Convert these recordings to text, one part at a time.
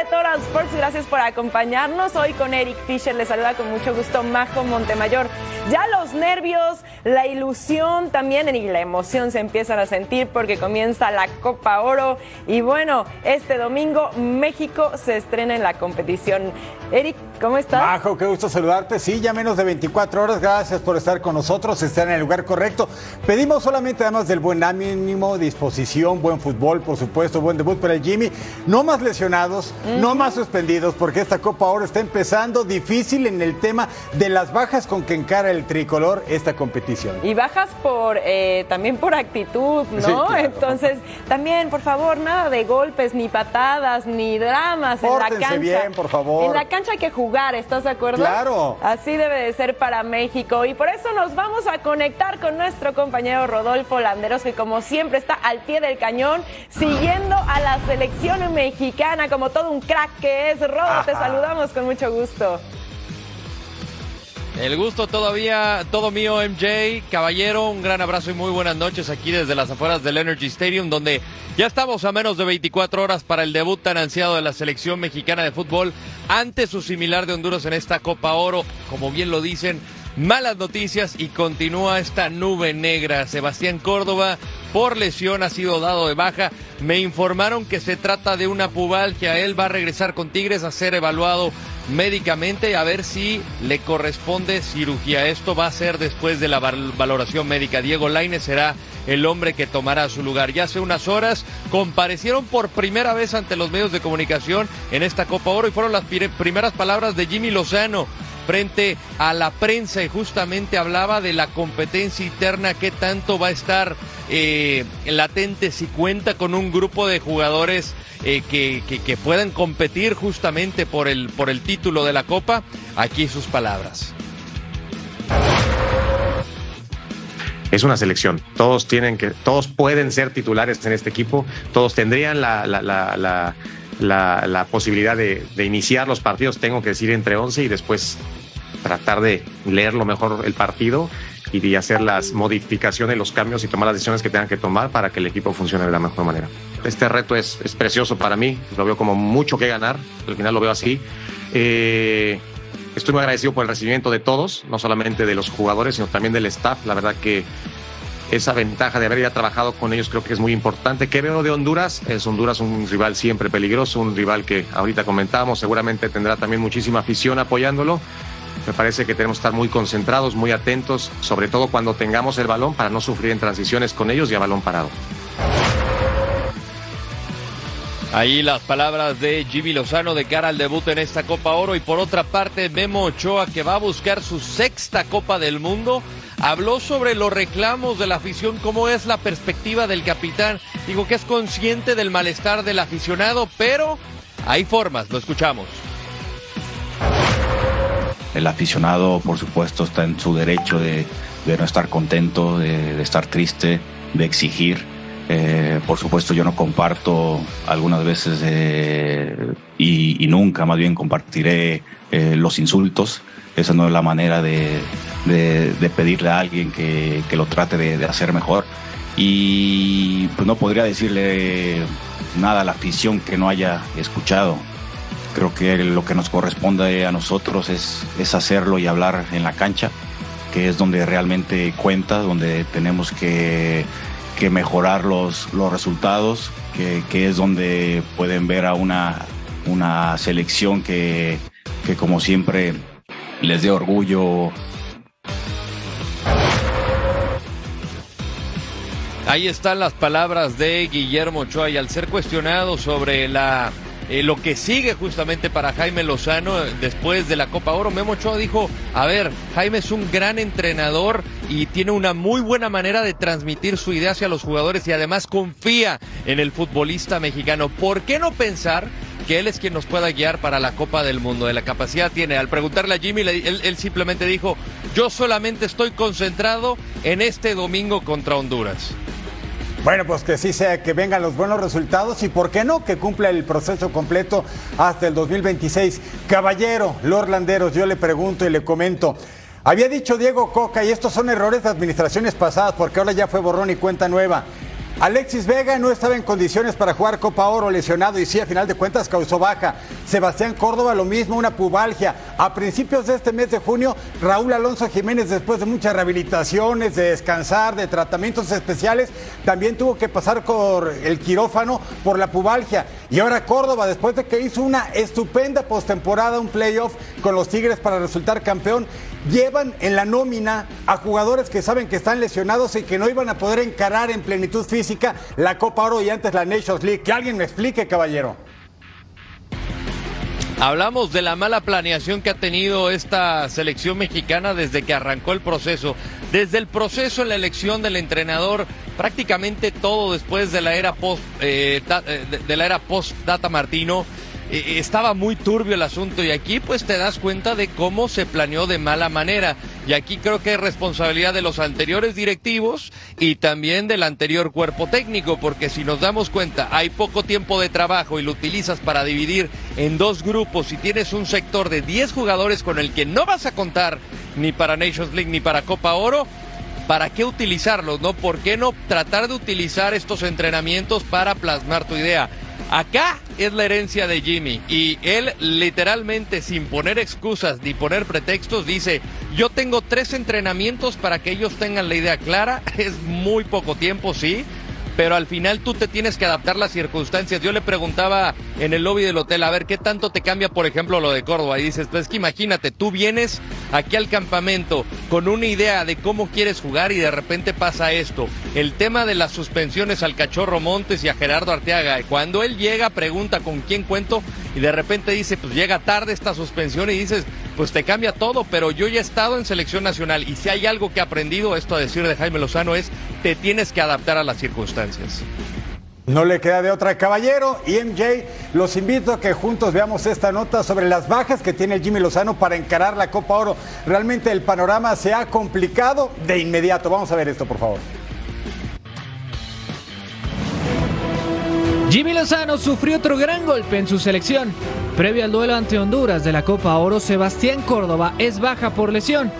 de Total Sports. Gracias por acompañarnos. Hoy con Eric Fisher. Les saluda con mucho gusto Majo Montemayor. Ya los nervios, la ilusión también y la emoción se empiezan a sentir porque comienza la Copa Oro. Y bueno, este domingo México se estrena en la competición. Eric, ¿cómo estás? Majo, qué gusto saludarte. Sí, ya menos de 24 horas. Gracias por estar con nosotros, estar en el lugar correcto. Pedimos solamente además del buen ánimo, disposición, buen fútbol, por supuesto, buen debut para el Jimmy. No más lesionados, no más suspendidos, porque esta Copa Oro está empezando difícil en el tema de las bajas con que encara el tricolor esta competición. Y bajas por eh, también por actitud, ¿no? Sí, claro. Entonces, también, por favor, nada de golpes, ni patadas, ni dramas en la Pórtense cancha. bien, por favor. En la cancha hay que jugar, ¿estás de acuerdo? Claro. Así debe de ser para México. Y por eso nos vamos a conectar con nuestro compañero Rodolfo Landeros, que como siempre está al pie del cañón, siguiendo a la selección mexicana como todo un crack que es. Rodo, te saludamos con mucho gusto. El gusto todavía, todo mío, MJ. Caballero, un gran abrazo y muy buenas noches aquí desde las afueras del Energy Stadium, donde ya estamos a menos de 24 horas para el debut tan ansiado de la selección mexicana de fútbol ante su similar de Honduras en esta Copa Oro. Como bien lo dicen, malas noticias y continúa esta nube negra. Sebastián Córdoba, por lesión, ha sido dado de baja. Me informaron que se trata de una pubalgia. Él va a regresar con Tigres a ser evaluado médicamente a ver si le corresponde cirugía. Esto va a ser después de la val- valoración médica. Diego Lainez será el hombre que tomará su lugar. Ya hace unas horas comparecieron por primera vez ante los medios de comunicación en esta Copa Oro y fueron las primeras palabras de Jimmy Lozano frente a la prensa y justamente hablaba de la competencia interna, qué tanto va a estar eh, latente si cuenta con un grupo de jugadores eh, que, que, puedan competir justamente por el, por el título de la Copa. Aquí sus palabras. es una selección. Todos tienen que, todos pueden ser titulares en este equipo. Todos tendrían la, la, la, posibilidad de, de iniciar los partidos. Tengo que decir entre 11 y después tratar de leer lo mejor el partido y de hacer las modificaciones, los cambios y tomar las decisiones que tengan que tomar para que el equipo funcione de la mejor manera. Este reto es, es precioso para mí. Lo veo como mucho que ganar. Al final lo veo así. Eh, Estoy muy agradecido por el recibimiento de todos, no solamente de los jugadores, sino también del staff. La verdad que esa ventaja de haber ya trabajado con ellos creo que es muy importante. ¿Qué veo de Honduras? Es Honduras un rival siempre peligroso, un rival que ahorita comentábamos, seguramente tendrá también muchísima afición apoyándolo. Me parece que tenemos que estar muy concentrados, muy atentos, sobre todo cuando tengamos el balón para no sufrir en transiciones con ellos y a balón parado. Ahí las palabras de Jimmy Lozano de cara al debut en esta Copa Oro y por otra parte Memo Ochoa que va a buscar su sexta Copa del Mundo. Habló sobre los reclamos de la afición, cómo es la perspectiva del capitán. Digo que es consciente del malestar del aficionado, pero hay formas, lo escuchamos. El aficionado, por supuesto, está en su derecho de, no estar contento, de, estar triste, de exigir. Eh, por supuesto, yo no comparto algunas veces eh, y, nunca más bien compartiré eh, los insultos. Esa no es la manera de, pedirle a alguien que, lo trate de, de hacer mejor. Y pues no podría decirle nada a la afición que no haya escuchado. Creo que lo que nos corresponde a nosotros es, es hacerlo y hablar en la cancha, que es donde realmente cuenta, donde tenemos que, que mejorar los, los resultados, que, que es donde pueden ver a una, una selección que, que como siempre les dé orgullo. Ahí están las palabras de Guillermo Ochoa y al ser cuestionado sobre la eh, lo que sigue justamente para Jaime Lozano eh, después de la Copa Oro. Memo Ochoa dijo, a ver, Jaime es un gran entrenador y tiene una muy buena manera de transmitir su idea hacia los jugadores y además confía en el futbolista mexicano. ¿Por qué no pensar que él es quien nos pueda guiar para la Copa del Mundo? De la capacidad tiene. Al preguntarle a Jimmy, él, él simplemente dijo, yo solamente estoy concentrado en este domingo contra Honduras. Bueno, pues que sí sea, que vengan los buenos resultados y por qué no, que cumpla el proceso completo hasta el 2026. Caballero, Lord Landeros, yo le pregunto y le comento. Había dicho Diego Coca, y estos son errores de administraciones pasadas, porque ahora ya fue borrón y cuenta nueva. Alexis Vega no estaba en condiciones para jugar Copa Oro lesionado y sí, a final de cuentas causó baja. Sebastián Córdoba lo mismo, una pubalgia. A principios de este mes de junio, Raúl Alonso Jiménez, después de muchas rehabilitaciones, de descansar, de tratamientos especiales, también tuvo que pasar por el quirófano por la pubalgia. Y ahora Córdoba, después de que hizo una estupenda postemporada, un playoff con los Tigres para resultar campeón, llevan en la nómina a jugadores que saben que están lesionados y que no iban a poder encarar en plenitud física la Copa Oro y antes la Nations League. Que alguien me explique, caballero. Hablamos de la mala planeación que ha tenido esta selección mexicana desde que arrancó el proceso. Desde el proceso en la elección del entrenador, prácticamente todo después de la era post, eh, eh, de la era post Data Martino, eh, estaba muy turbio el asunto y aquí pues te das cuenta de cómo se planeó de mala manera. Y aquí creo que es responsabilidad de los anteriores directivos y también del anterior cuerpo técnico, porque si nos damos cuenta, hay poco tiempo de trabajo y lo utilizas para dividir en dos grupos y tienes un sector de 10 jugadores con el que no vas a contar ni para Nations League ni para Copa Oro, ¿para qué utilizarlos? ¿No? ¿Por qué no tratar de utilizar estos entrenamientos para plasmar tu idea? Acá es la herencia de Jimmy y él literalmente sin poner excusas ni poner pretextos dice, yo tengo tres entrenamientos para que ellos tengan la idea clara, es muy poco tiempo, sí, pero al final tú te tienes que adaptar las circunstancias. Yo le preguntaba en el lobby del hotel, a ver, ¿qué tanto te cambia, por ejemplo, lo de Córdoba? Y dices, pues es que imagínate, tú vienes aquí al campamento con una idea de cómo quieres jugar y de repente pasa esto. El tema de las suspensiones al Cachorro Montes y a Gerardo Arteaga. Cuando él llega, pregunta con quién cuento y de repente dice, pues llega tarde esta suspensión y dices, pues te cambia todo, pero yo ya he estado en selección nacional y si hay algo que he aprendido, esto a decir de Jaime Lozano, es te tienes que adaptar a las circunstancias. No le queda de otra, caballero. Y MJ, los invito a que juntos veamos esta nota sobre las bajas que tiene Jimmy Lozano para encarar la Copa Oro. Realmente el panorama se ha complicado de inmediato. Vamos a ver esto, por favor. Jimmy Lozano sufrió otro gran golpe en su selección. Previo al duelo ante Honduras de la Copa Oro, Sebastián Córdoba es baja por lesión.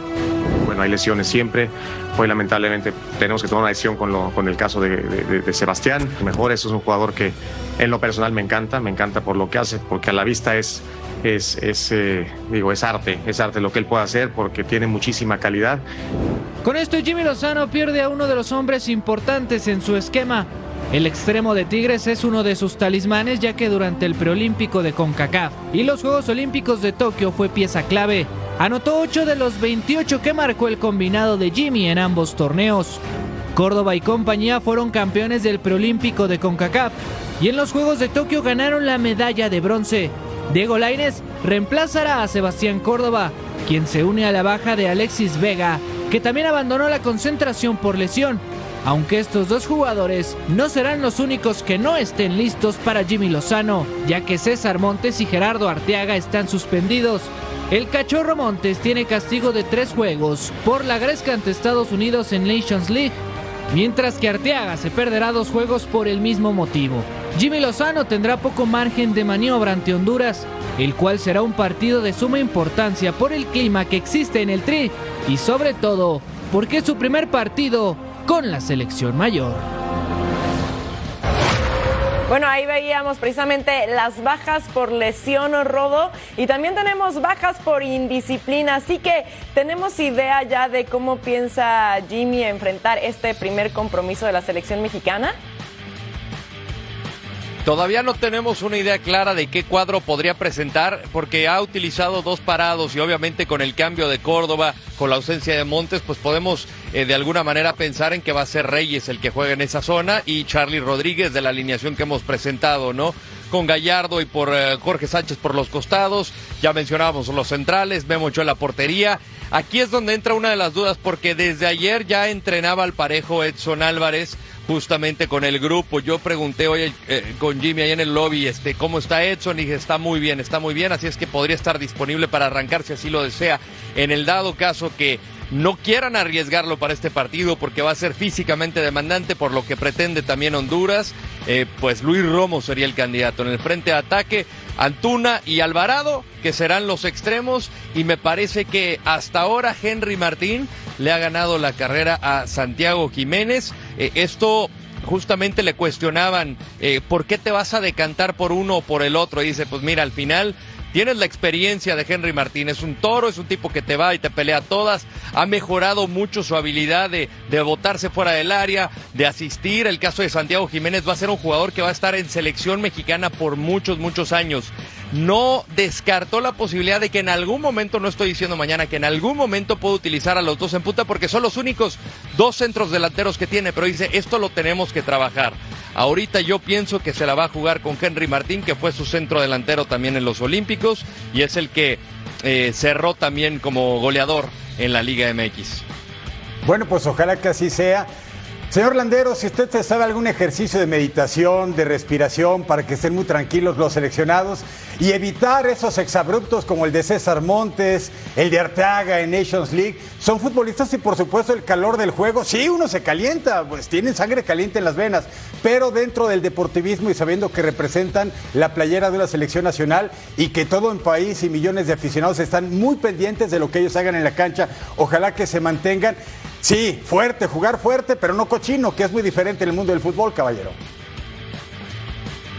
Bueno, hay lesiones siempre. Hoy lamentablemente tenemos que tomar una decisión con, lo, con el caso de, Sebastián. Mejor, eso es un jugador que en lo personal me encanta, me encanta por lo que hace, porque a la vista es, es, es eh, digo, es arte, es arte lo que él puede hacer porque tiene muchísima calidad. Con esto Jimmy Lozano pierde a uno de los hombres importantes en su esquema. El extremo de Tigres es uno de sus talismanes ya que durante el preolímpico de CONCACAF y los Juegos Olímpicos de Tokio fue pieza clave. Anotó 8 de los 28 que marcó el combinado de Jimmy en ambos torneos. Córdoba y compañía fueron campeones del preolímpico de CONCACAF y en los Juegos de Tokio ganaron la medalla de bronce. Diego Laines reemplazará a Sebastián Córdoba, quien se une a la baja de Alexis Vega, que también abandonó la concentración por lesión aunque estos dos jugadores no serán los únicos que no estén listos para Jimmy Lozano, ya que César Montes y Gerardo Arteaga están suspendidos. El cachorro Montes tiene castigo de tres juegos por la gresca ante Estados Unidos en Nations League, mientras que Arteaga se perderá dos juegos por el mismo motivo. Jimmy Lozano tendrá poco margen de maniobra ante Honduras, el cual será un partido de suma importancia por el clima que existe en el Tri y sobre todo porque es su primer partido con la selección mayor. Bueno, ahí veíamos precisamente las bajas por lesión o rodo y también tenemos bajas por indisciplina, así que tenemos idea ya de cómo piensa Jimmy enfrentar este primer compromiso de la selección mexicana. Todavía no tenemos una idea clara de qué cuadro podría presentar porque ha utilizado dos parados y obviamente con el cambio de Córdoba, con la ausencia de Montes, pues podemos eh, de alguna manera pensar en que va a ser Reyes el que juega en esa zona y Charlie Rodríguez de la alineación que hemos presentado, ¿no? Con Gallardo y por eh, Jorge Sánchez por los costados, ya mencionábamos los centrales, Memo en la portería. Aquí es donde entra una de las dudas porque desde ayer ya entrenaba al parejo Edson Álvarez justamente con el grupo. Yo pregunté hoy eh, con Jimmy ahí en el lobby, este, ¿cómo está Edson? Y dije, está muy bien, está muy bien, así es que podría estar disponible para arrancar si así lo desea. En el dado caso que no quieran arriesgarlo para este partido porque va a ser físicamente demandante por lo que pretende también Honduras, eh, pues Luis Romo sería el candidato. En el frente de ataque, Antuna y Alvarado, que serán los extremos, y me parece que hasta ahora Henry Martín le ha ganado la carrera a Santiago Jiménez. Eh, esto justamente le cuestionaban eh, por qué te vas a decantar por uno o por el otro. Y dice, pues mira, al final Tienes la experiencia de Henry Martín, es un toro, es un tipo que te va y te pelea todas, ha mejorado mucho su habilidad de, de botarse fuera del área, de asistir. El caso de Santiago Jiménez va a ser un jugador que va a estar en selección mexicana por muchos, muchos años no descartó la posibilidad de que en algún momento, no estoy diciendo mañana, que en algún momento pueda utilizar a los dos en puta porque son los únicos dos centros delanteros que tiene, pero dice, esto lo tenemos que trabajar. Ahorita yo pienso que se la va a jugar con Henry Martín, que fue su centro delantero también en los Olímpicos y es el que eh, cerró también como goleador en la Liga MX. Bueno, pues ojalá que así sea. Señor Landero, si usted sabe algún ejercicio de meditación, de respiración, para que estén muy tranquilos los seleccionados y evitar esos exabruptos como el de César Montes, el de Arteaga en Nations League, son futbolistas y por supuesto el calor del juego, sí, uno se calienta, pues tienen sangre caliente en las venas, pero dentro del deportivismo y sabiendo que representan la playera de la selección nacional y que todo el país y millones de aficionados están muy pendientes de lo que ellos hagan en la cancha, ojalá que se mantengan. Sí, fuerte, jugar fuerte, pero no cochino, que es muy diferente en el mundo del fútbol, caballero.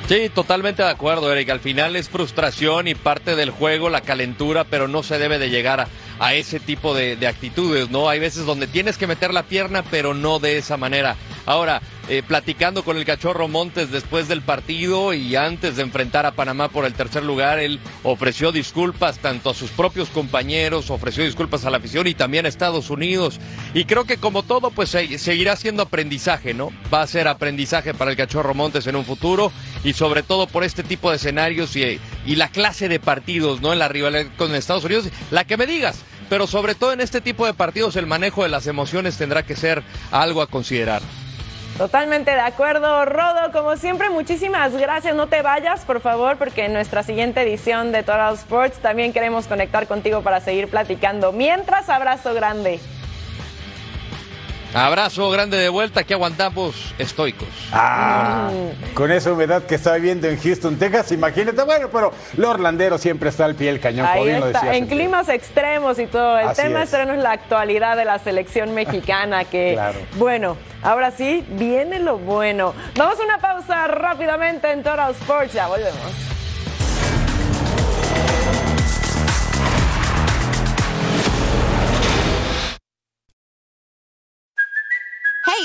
Sí, totalmente de acuerdo, Eric. Al final es frustración y parte del juego, la calentura, pero no se debe de llegar a, a ese tipo de, de, actitudes, ¿no? Hay veces donde tienes que meter la pierna, pero no de esa manera. Ahora, eh, platicando con el cachorro Montes después del partido y antes de enfrentar a Panamá por el tercer lugar, él ofreció disculpas tanto a sus propios compañeros, ofreció disculpas a la afición y también a Estados Unidos. Y creo que como todo, pues seguirá siendo aprendizaje, ¿no? Va a ser aprendizaje para el cachorro Montes en un futuro y sobre todo por este tipo de escenarios y, y la clase de partidos, ¿no? En la rivalidad con Estados Unidos, la que me digas pero sobre todo en este tipo de partidos el manejo de las emociones tendrá que ser algo a considerar. Totalmente de acuerdo, Rodo. Como siempre, muchísimas gracias. No te vayas, por favor, porque en nuestra siguiente edición de Total Sports también queremos conectar contigo para seguir platicando. Mientras, abrazo grande. Abrazo grande de vuelta, que aguantamos estoicos. Ah, con esa humedad que está viviendo en Houston, Texas, imagínate, bueno, pero los Orlandero siempre está al pie del cañón. Ahí está, en climas extremos y todo. El tema es. es la actualidad de la selección mexicana, que, claro. bueno, ahora sí, viene lo bueno. Vamos a una pausa rápidamente en Total Sports, ya volvemos.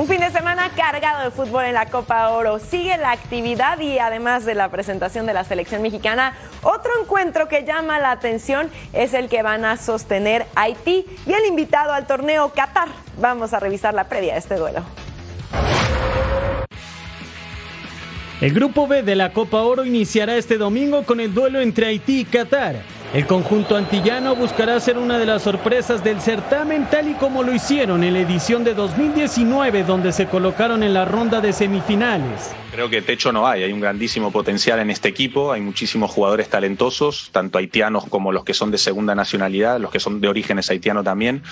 Un fin de semana cargado de fútbol en la Copa Oro. Sigue la actividad y además de la presentación de la selección mexicana, otro encuentro que llama la atención es el que van a sostener Haití y el invitado al torneo Qatar. Vamos a revisar la previa de este duelo. El grupo B de la Copa Oro iniciará este domingo con el duelo entre Haití y Qatar. El conjunto antillano buscará ser una de las sorpresas del certamen tal y como lo hicieron en la edición de 2019 donde se colocaron en la ronda de semifinales. Creo que techo no hay, hay un grandísimo potencial en este equipo, hay muchísimos jugadores talentosos, tanto haitianos como los que son de segunda nacionalidad, los que son de orígenes haitianos también.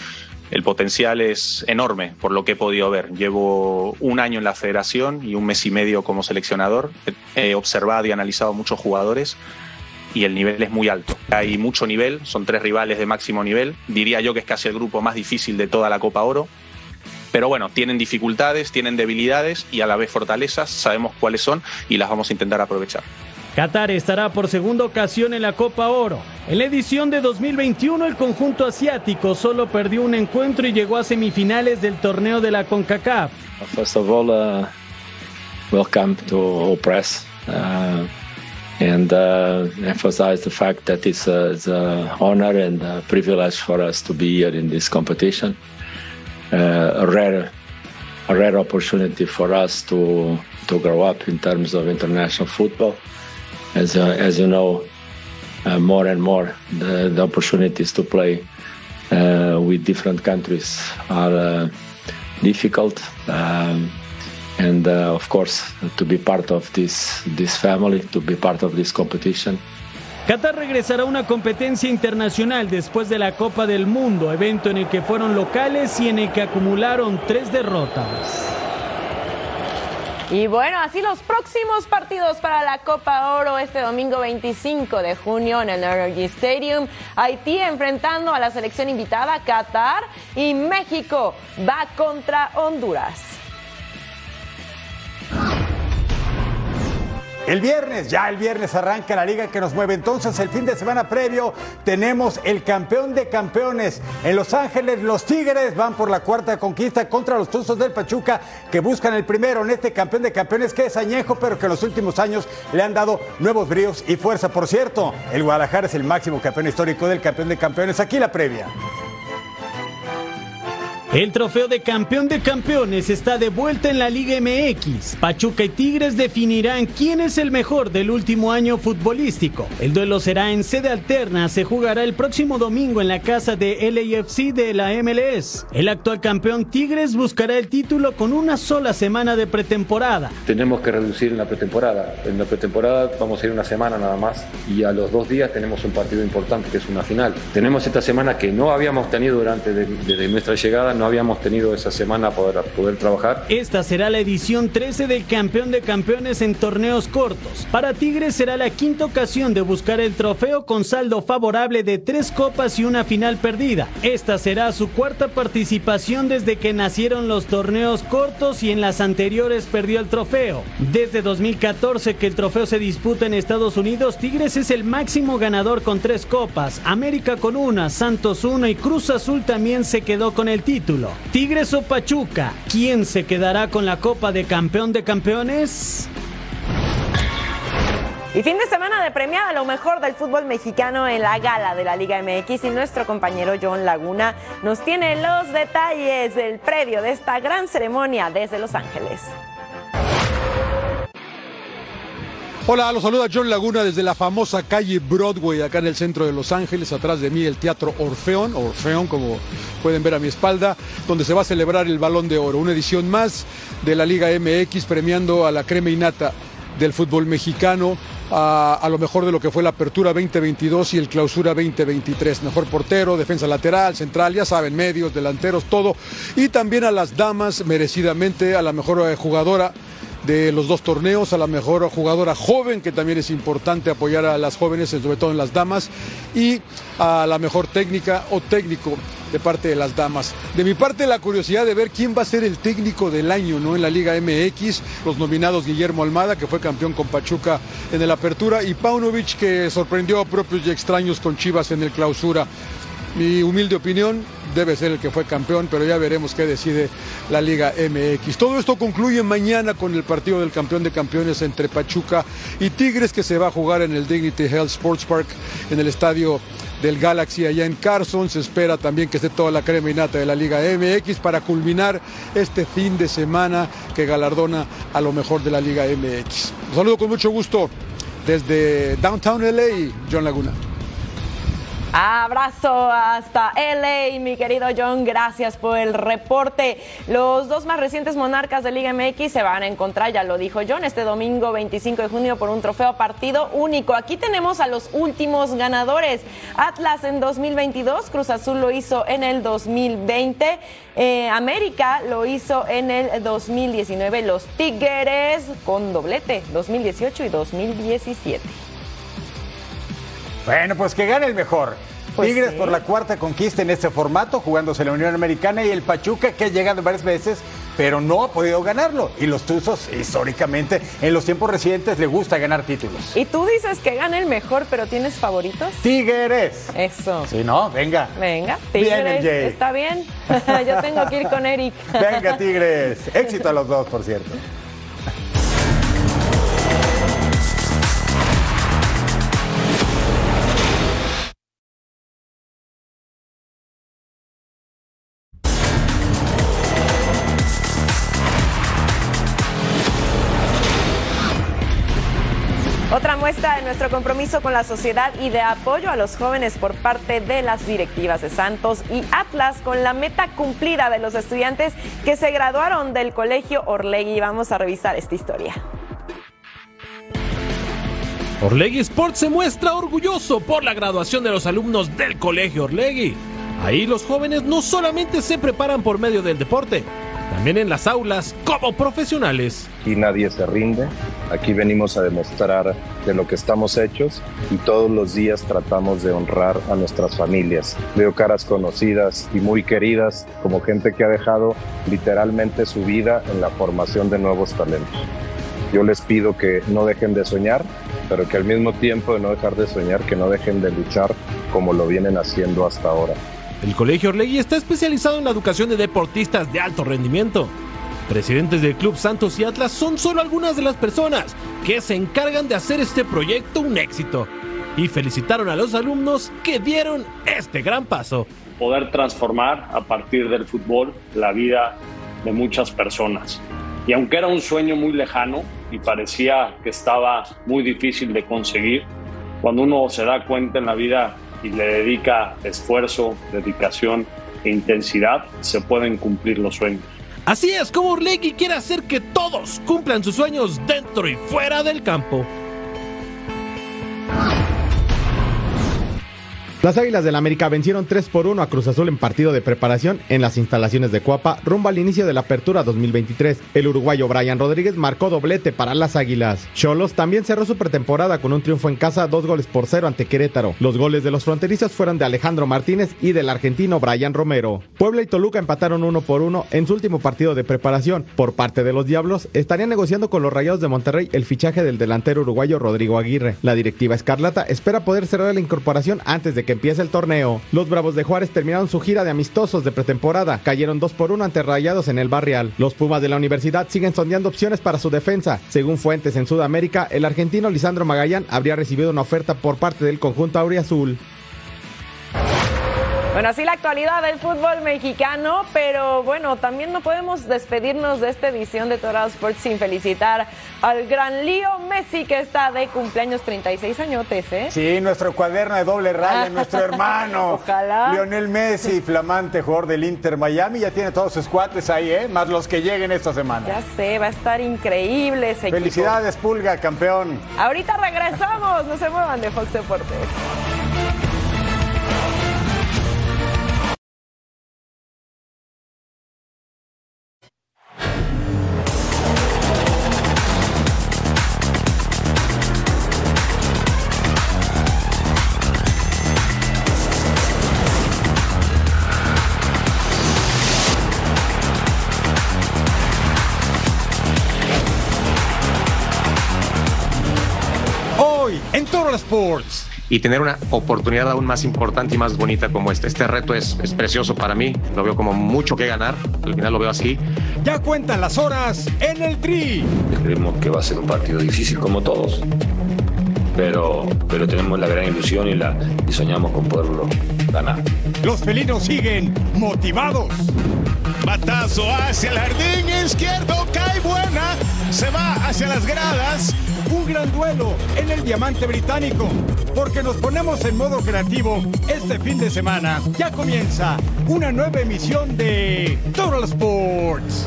El potencial es enorme por lo que he podido ver. Llevo un año en la federación y un mes y medio como seleccionador. He observado y analizado muchos jugadores y el nivel es muy alto. Hay mucho nivel, son tres rivales de máximo nivel. Diría yo que es casi el grupo más difícil de toda la Copa Oro. Pero bueno, tienen dificultades, tienen debilidades y a la vez fortalezas, sabemos cuáles son y las vamos a intentar aprovechar. Qatar estará por segunda ocasión en la Copa Oro. En la edición de 2021 el conjunto asiático solo perdió un encuentro y llegó a semifinales del torneo de la CONCACAF. First of all, uh, welcome to all press. Uh, and uh, emphasize the fact that it's it's a honor and a privilege for us to be here in this competition. Uh, a rare, a rare opportunity for us to to grow up in terms of international football. As uh, as you know, uh, more and more the, the opportunities to play uh, with different countries are uh, difficult. Um, and uh, of course to be part of this this family, to be part of this competition. Qatar regresará a una competencia internacional después de la Copa del Mundo, evento en el que fueron locales y en el que acumularon tres derrotas. Y bueno, así los próximos partidos para la Copa Oro este domingo 25 de junio en el Energy Stadium. Haití enfrentando a la selección invitada Qatar y México va contra Honduras. El viernes, ya el viernes arranca la liga que nos mueve. Entonces, el fin de semana previo tenemos el campeón de campeones. En Los Ángeles, los Tigres van por la cuarta conquista contra los Tuzos del Pachuca que buscan el primero en este campeón de campeones que es añejo, pero que en los últimos años le han dado nuevos bríos y fuerza. Por cierto, el Guadalajara es el máximo campeón histórico del campeón de campeones. Aquí la previa. El trofeo de campeón de campeones está de vuelta en la Liga MX. Pachuca y Tigres definirán quién es el mejor del último año futbolístico. El duelo será en sede alterna, se jugará el próximo domingo en la casa de LAFC de la MLS. El actual campeón Tigres buscará el título con una sola semana de pretemporada. Tenemos que reducir en la pretemporada. En la pretemporada vamos a ir una semana nada más y a los dos días tenemos un partido importante que es una final. Tenemos esta semana que no habíamos tenido durante desde nuestra llegada no habíamos tenido esa semana para poder trabajar. Esta será la edición 13 del campeón de campeones en torneos cortos. Para Tigres será la quinta ocasión de buscar el trofeo con saldo favorable de tres copas y una final perdida. Esta será su cuarta participación desde que nacieron los torneos cortos y en las anteriores perdió el trofeo. Desde 2014 que el trofeo se disputa en Estados Unidos, Tigres es el máximo ganador con tres copas, América con una, Santos una y Cruz Azul también se quedó con el título. Tigres o Pachuca, ¿quién se quedará con la Copa de Campeón de Campeones? Y fin de semana de premiada lo mejor del fútbol mexicano en la gala de la Liga MX y nuestro compañero John Laguna nos tiene los detalles del predio de esta gran ceremonia desde Los Ángeles. Hola, los saluda John Laguna desde la famosa calle Broadway, acá en el centro de Los Ángeles, atrás de mí el Teatro Orfeón, Orfeón como pueden ver a mi espalda, donde se va a celebrar el Balón de Oro, una edición más de la Liga MX premiando a la crema innata del fútbol mexicano, a, lo mejor de lo que fue la apertura 2022 y el clausura 2023. Mejor portero, defensa lateral, central, ya saben, medios, delanteros, todo. Y también a las damas, merecidamente, a la mejor eh, jugadora de los dos torneos, a la mejor jugadora joven, que también es importante apoyar a las jóvenes, sobre todo en las damas, y a la mejor técnica o técnico de parte de las damas. De mi parte, la curiosidad de ver quién va a ser el técnico del año ¿no? en la Liga MX, los nominados Guillermo Almada, que fue campeón con Pachuca en el Apertura, y Paunovic, que sorprendió a propios y extraños con Chivas en el Clausura. Mi humilde opinión, debe ser el que fue campeón, pero ya veremos qué decide la Liga MX. Todo esto concluye mañana con el partido del campeón de campeones entre Pachuca y Tigres que se va a jugar en el Dignity Health Sports Park en el estadio del Galaxy allá en Carson. Se espera también que esté toda la crema innata de la Liga MX para culminar este fin de semana que galardona a lo mejor de la Liga MX. Un saludo con mucho gusto desde Downtown LA, John Laguna. Abrazo hasta LA, mi querido John. Gracias por el reporte. Los dos más recientes monarcas de Liga MX se van a encontrar, ya lo dijo John, este domingo 25 de junio por un trofeo partido único. Aquí tenemos a los últimos ganadores. Atlas en 2022, Cruz Azul lo hizo en el 2020, eh, América lo hizo en el 2019, los Tigres con doblete 2018 y 2017. Bueno, pues que gane el mejor. Pues Tigres sí. por la cuarta conquista en este formato, jugándose la Unión Americana y el Pachuca que ha llegado varias veces, pero no ha podido ganarlo. Y los Tuzos, históricamente, en los tiempos recientes, le gusta ganar títulos. Y tú dices que gane el mejor, pero ¿tienes favoritos? Tigres. Eso. Sí, ¿no? Venga. Venga, Bien, Tigres, MJ. está bien. Yo tengo que ir con Eric. Venga, Tigres. Éxito a los dos, por cierto. Compromiso con la sociedad y de apoyo a los jóvenes por parte de las directivas de Santos y Atlas con la meta cumplida de los estudiantes que se graduaron del colegio Orlegui. Vamos a revisar esta historia. Orlegui Sport se muestra orgulloso por la graduación de los alumnos del Colegio Orlegui. Ahí los jóvenes no solamente se preparan por medio del deporte, también en las aulas como profesionales. Aquí nadie se rinde, aquí venimos a demostrar de lo que estamos hechos y todos los días tratamos de honrar a nuestras familias. Veo caras conocidas y muy queridas como gente que ha dejado literalmente su vida en la formación de nuevos talentos. Yo les pido que no dejen de soñar, pero que al mismo tiempo de no dejar de soñar, que no dejen de luchar como lo vienen haciendo hasta ahora. El Colegio Orlegui está especializado en la educación de deportistas de alto rendimiento. Presidentes del Club Santos y Atlas son solo algunas de las personas que se encargan de hacer este proyecto un éxito. Y felicitaron a los alumnos que dieron este gran paso. poder transformar a partir del fútbol la vida de muchas personas. Y aunque era un sueño muy lejano y parecía que estaba muy difícil de conseguir, cuando uno se da cuenta en la vida y le dedica esfuerzo, dedicación e intensidad, se pueden cumplir los sueños. Así es como Orlegui quiere hacer que todos cumplan sus sueños dentro y fuera del campo. Las Águilas del América vencieron 3 por 1 a Cruz Azul en partido de preparación en las instalaciones de Cuapa rumbo al inicio de la apertura 2023. El uruguayo Brian Rodríguez marcó doblete para las Águilas. Cholos también cerró su pretemporada con un triunfo en casa, dos goles por cero ante Querétaro. Los goles de los fronterizos fueron de Alejandro Martínez y del argentino Brian Romero. Puebla y Toluca empataron uno por uno en su último partido de preparación. Por parte de los Diablos, estarían negociando con los Rayados de Monterrey el fichaje del delantero uruguayo Rodrigo Aguirre. La directiva Escarlata espera poder cerrar la incorporación antes de que empiece el torneo. Los Bravos de Juárez terminaron su gira de amistosos de pretemporada. Cayeron 2 por 1 ante Rayados en el Barrial. Los Pumas de la universidad siguen sondeando opciones para su defensa. Según fuentes en Sudamérica, el argentino Lisandro Magallán habría recibido una oferta por parte del conjunto auriazul. Bueno, así la actualidad del fútbol mexicano, pero bueno, también no podemos despedirnos de esta edición de Torado Sports sin felicitar al gran Leo Messi que está de cumpleaños 36 añotes, ¿eh? Sí, nuestro cuaderno de doble raya, nuestro hermano. Ojalá. Lionel Messi, flamante jugador del Inter Miami, ya tiene todos sus cuates ahí, ¿eh? Más los que lleguen esta semana. Ya sé, va a estar increíble ese equipo. Felicidades, Pulga, campeón. Ahorita regresamos, no se muevan de Fox Deportes. Sports. y tener una oportunidad aún más importante y más bonita como esta. Este reto es, es precioso para mí, lo veo como mucho que ganar, al final lo veo así. Ya cuentan las horas en el Tri. Creemos que va a ser un partido difícil como todos, pero, pero tenemos la gran ilusión y, la, y soñamos con poderlo ganar. Los felinos siguen motivados. Batazo hacia el jardín izquierdo, cae buena. Se va hacia las gradas. Un gran duelo en el diamante británico, porque nos ponemos en modo creativo este fin de semana. Ya comienza una nueva emisión de Total Sports.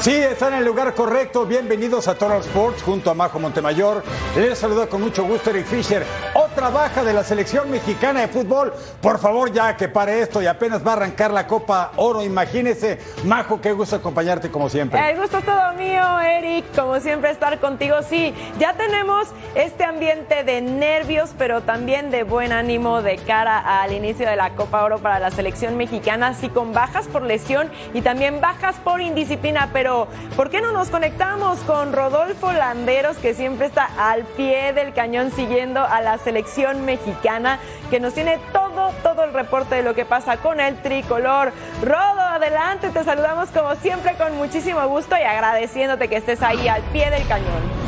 Sí, están en el lugar correcto. Bienvenidos a Total Sports junto a Majo Montemayor. Les saludo con mucho gusto Eric Fisher. Otra baja de la selección mexicana de fútbol. Por favor, ya que pare esto y apenas va a arrancar la Copa Oro. Imagínese, Majo, qué gusto acompañarte como siempre. El gusto es todo mío, Eric. Como siempre, estar contigo. Sí, ya tenemos este ambiente de nervios, pero también de buen ánimo de cara al inicio de la Copa Oro para la selección mexicana. Así con bajas por lesión y también bajas por indisciplina, pero ¿por qué no nos conectamos con Rodolfo Landeros, que siempre está al pie del cañón siguiendo a la selección mexicana, que nos tiene todo, todo el reporte de lo que pasa con el tricolor? Rodo, adelante, te saludamos como siempre con muchísimo gusto y agradeciéndote que estés ahí al pie del cañón.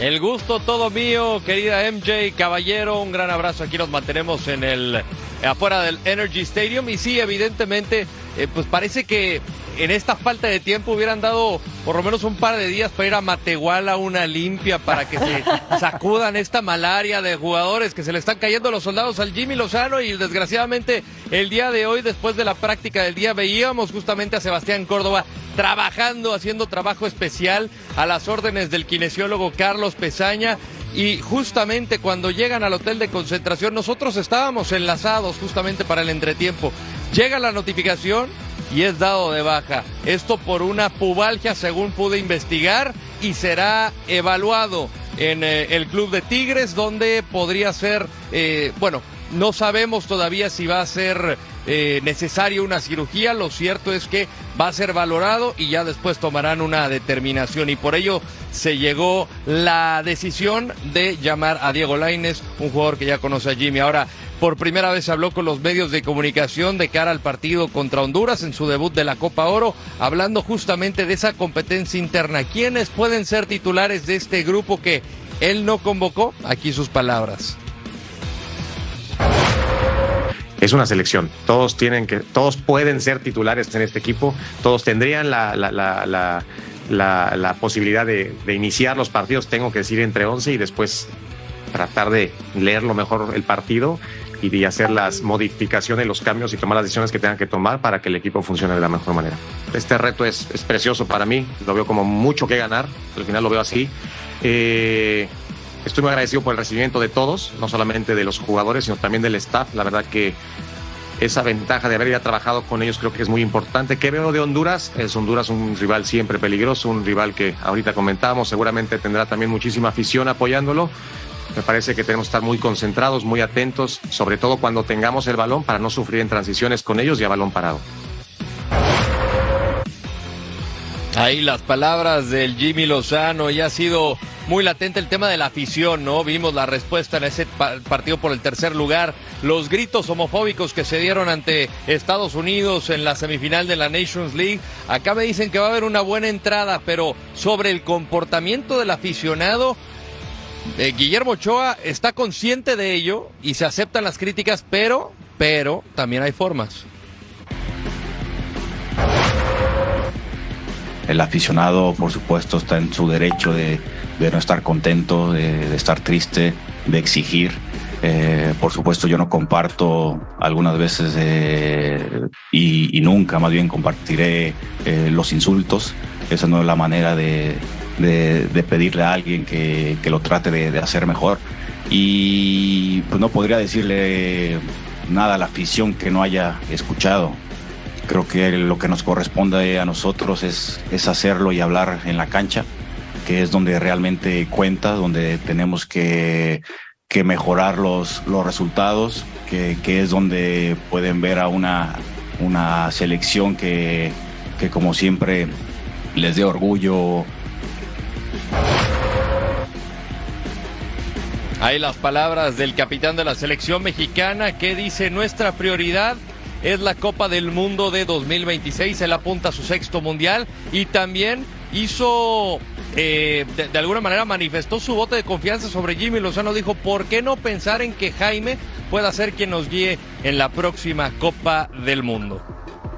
El gusto todo mío, querida MJ Caballero, un gran abrazo. Aquí nos mantenemos en el afuera del Energy Stadium y sí, evidentemente, eh, pues parece que en esta falta de tiempo hubieran dado por lo menos un par de días para ir a Matehuala una limpia para que se sacudan esta malaria de jugadores que se le están cayendo los soldados al Jimmy Lozano y desgraciadamente el día de hoy después de la práctica del día veíamos justamente a Sebastián Córdoba trabajando, haciendo trabajo especial a las órdenes del kinesiólogo Carlos Pesaña y justamente cuando llegan al hotel de concentración nosotros estábamos enlazados justamente para el entretiempo. Llega la notificación y es dado de baja. Esto por una pubalgia según pude investigar y será evaluado en eh, el club de Tigres donde podría ser, eh, bueno, no sabemos todavía si va a ser eh, necesaria una cirugía, lo cierto es que va a ser valorado y ya después tomarán una determinación y por ello se llegó la decisión de llamar a Diego Laines, un jugador que ya conoce a Jimmy. Ahora, por primera vez habló con los medios de comunicación de cara al partido contra Honduras en su debut de la Copa Oro, hablando justamente de esa competencia interna. ¿Quiénes pueden ser titulares de este grupo que él no convocó? Aquí sus palabras. Es una selección. Todos tienen que, todos pueden ser titulares en este equipo. Todos tendrían la, la, la, la posibilidad de, de, iniciar los partidos. Tengo que decir entre 11 y después tratar de leer lo mejor el partido y de hacer las modificaciones, los cambios y tomar las decisiones que tengan que tomar para que el equipo funcione de la mejor manera. Este reto es, es precioso para mí, lo veo como mucho que ganar, al final lo veo así. Eh, estoy muy agradecido por el recibimiento de todos, no solamente de los jugadores, sino también del staff. La verdad que esa ventaja de haber ya trabajado con ellos creo que es muy importante. ¿Qué veo de Honduras? Es Honduras un rival siempre peligroso, un rival que ahorita comentamos, seguramente tendrá también muchísima afición apoyándolo. Me parece que tenemos que estar muy concentrados, muy atentos, sobre todo cuando tengamos el balón para no sufrir en transiciones con ellos y a balón parado. Ahí las palabras del Jimmy Lozano, ya ha sido muy latente el tema de la afición, ¿no? Vimos la respuesta en ese partido por el tercer lugar, los gritos homofóbicos que se dieron ante Estados Unidos en la semifinal de la Nations League. Acá me dicen que va a haber una buena entrada, pero sobre el comportamiento del aficionado, eh, Guillermo Ochoa está consciente de ello y se aceptan las críticas, pero, pero también hay formas. El aficionado, por supuesto, está en su derecho de, no estar contento, de, estar triste, de exigir. Eh, por supuesto, yo no comparto algunas veces eh, y, nunca, más bien compartiré los insultos. Esa no es la manera de, de, pedirle a alguien que, que lo trate de, de, hacer mejor. Y pues no podría decirle nada a la afición que no haya escuchado. Creo que lo que nos corresponde a nosotros es, es hacerlo y hablar en la cancha, que es donde realmente cuenta, donde tenemos que, que mejorar los, los resultados, que, que, es donde pueden ver a una, una selección que, que como siempre les dé orgullo Ahí las palabras del capitán de la selección mexicana que dice nuestra prioridad es la Copa del Mundo de 2026. Él apunta a su sexto mundial y también hizo eh, de, de, alguna manera manifestó su voto de confianza sobre Jimmy Lozano. Dijo, ¿por qué no pensar en que Jaime pueda ser quien nos guíe en la próxima Copa del Mundo?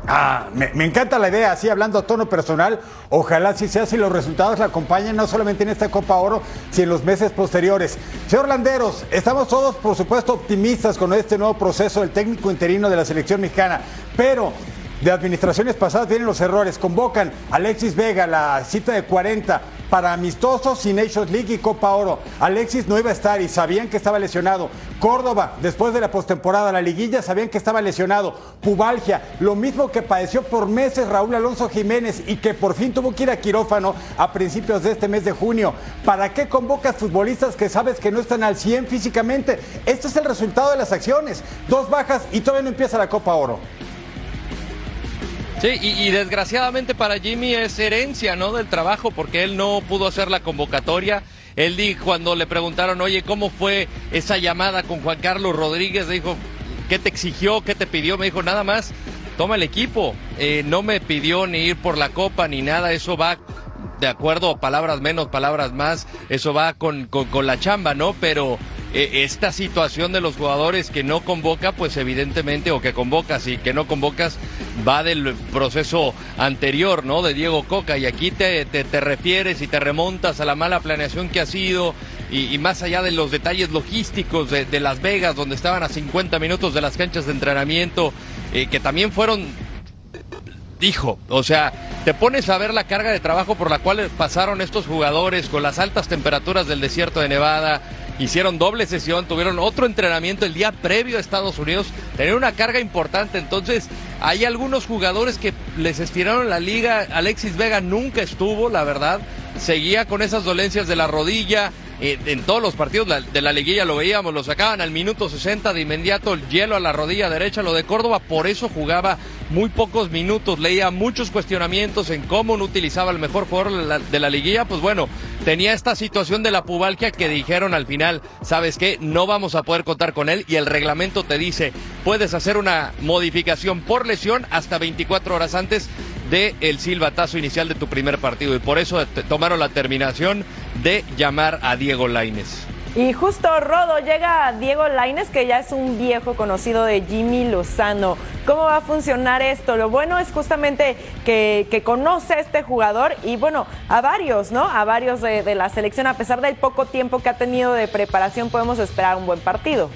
Ah, me, encanta la idea, así hablando a tono personal. Ojalá si sea, si los resultados la acompañen, no solamente en esta Copa Oro, sino en los meses posteriores. Señor Landeros, estamos todos, por supuesto, optimistas con este nuevo proceso del técnico interino de la selección mexicana, pero de administraciones pasadas vienen los errores. Convocan a Alexis Vega, la cita de 40 para amistosos sin Nations League y Copa Oro. Alexis no iba a estar y sabían que estaba lesionado. Córdoba, después de la postemporada, la liguilla, sabían que estaba lesionado. Pubalgia, lo mismo que padeció por meses Raúl Alonso Jiménez y que por fin tuvo que ir a quirófano a principios de este mes de junio. ¿Para qué convocas futbolistas que sabes que no están al 100 físicamente? Este es el resultado de las acciones. Dos bajas y todavía no empieza la Copa Oro. Sí, y, y, desgraciadamente para Jimmy es herencia, ¿no? Del trabajo, porque él no pudo hacer la convocatoria. Él dijo, cuando le preguntaron, oye, ¿cómo fue esa llamada con Juan Carlos Rodríguez? Dijo, ¿qué te exigió? ¿Qué te pidió? Me dijo, nada más, toma el equipo. Eh, no me pidió ni ir por la copa ni nada, eso va de acuerdo, palabras menos, palabras más, eso va con, con, con la chamba, ¿no? Pero esta situación de los jugadores que no convoca, pues evidentemente, o que convocas y que no convocas, va del proceso anterior, ¿no? De Diego Coca. Y aquí te, te, te refieres y te remontas a la mala planeación que ha sido, y, más allá de los detalles logísticos de, de, Las Vegas, donde estaban a 50 minutos de las canchas de entrenamiento, eh, que también fueron dijo, o sea, te pones a ver la carga de trabajo por la cual pasaron estos jugadores con las altas temperaturas del desierto de Nevada, hicieron doble sesión, tuvieron otro entrenamiento el día previo a Estados Unidos, tenían una carga importante, entonces hay algunos jugadores que les estiraron la liga, Alexis Vega nunca estuvo, la verdad, seguía con esas dolencias de la rodilla, eh, en todos los partidos de la liguilla lo veíamos, lo sacaban al minuto 60 de inmediato el hielo a la rodilla derecha, lo de Córdoba, por eso jugaba muy pocos minutos, leía muchos cuestionamientos en cómo no utilizaba el mejor jugador de la, liguilla, pues bueno, tenía esta situación de la pubalgia que dijeron al final, ¿sabes qué? No vamos a poder contar con él y el reglamento te dice, puedes hacer una modificación por lesión hasta 24 horas antes de el silbatazo inicial de tu primer partido y por eso tomaron la terminación de llamar a Diego Laines. Y justo Rodo llega Diego Laines, que ya es un viejo conocido de Jimmy Lozano. ¿Cómo va a funcionar esto? Lo bueno es justamente que, que conoce a este jugador y bueno, a varios, ¿no? A varios de, de la selección, a pesar del poco tiempo que ha tenido de preparación, podemos esperar un buen partido.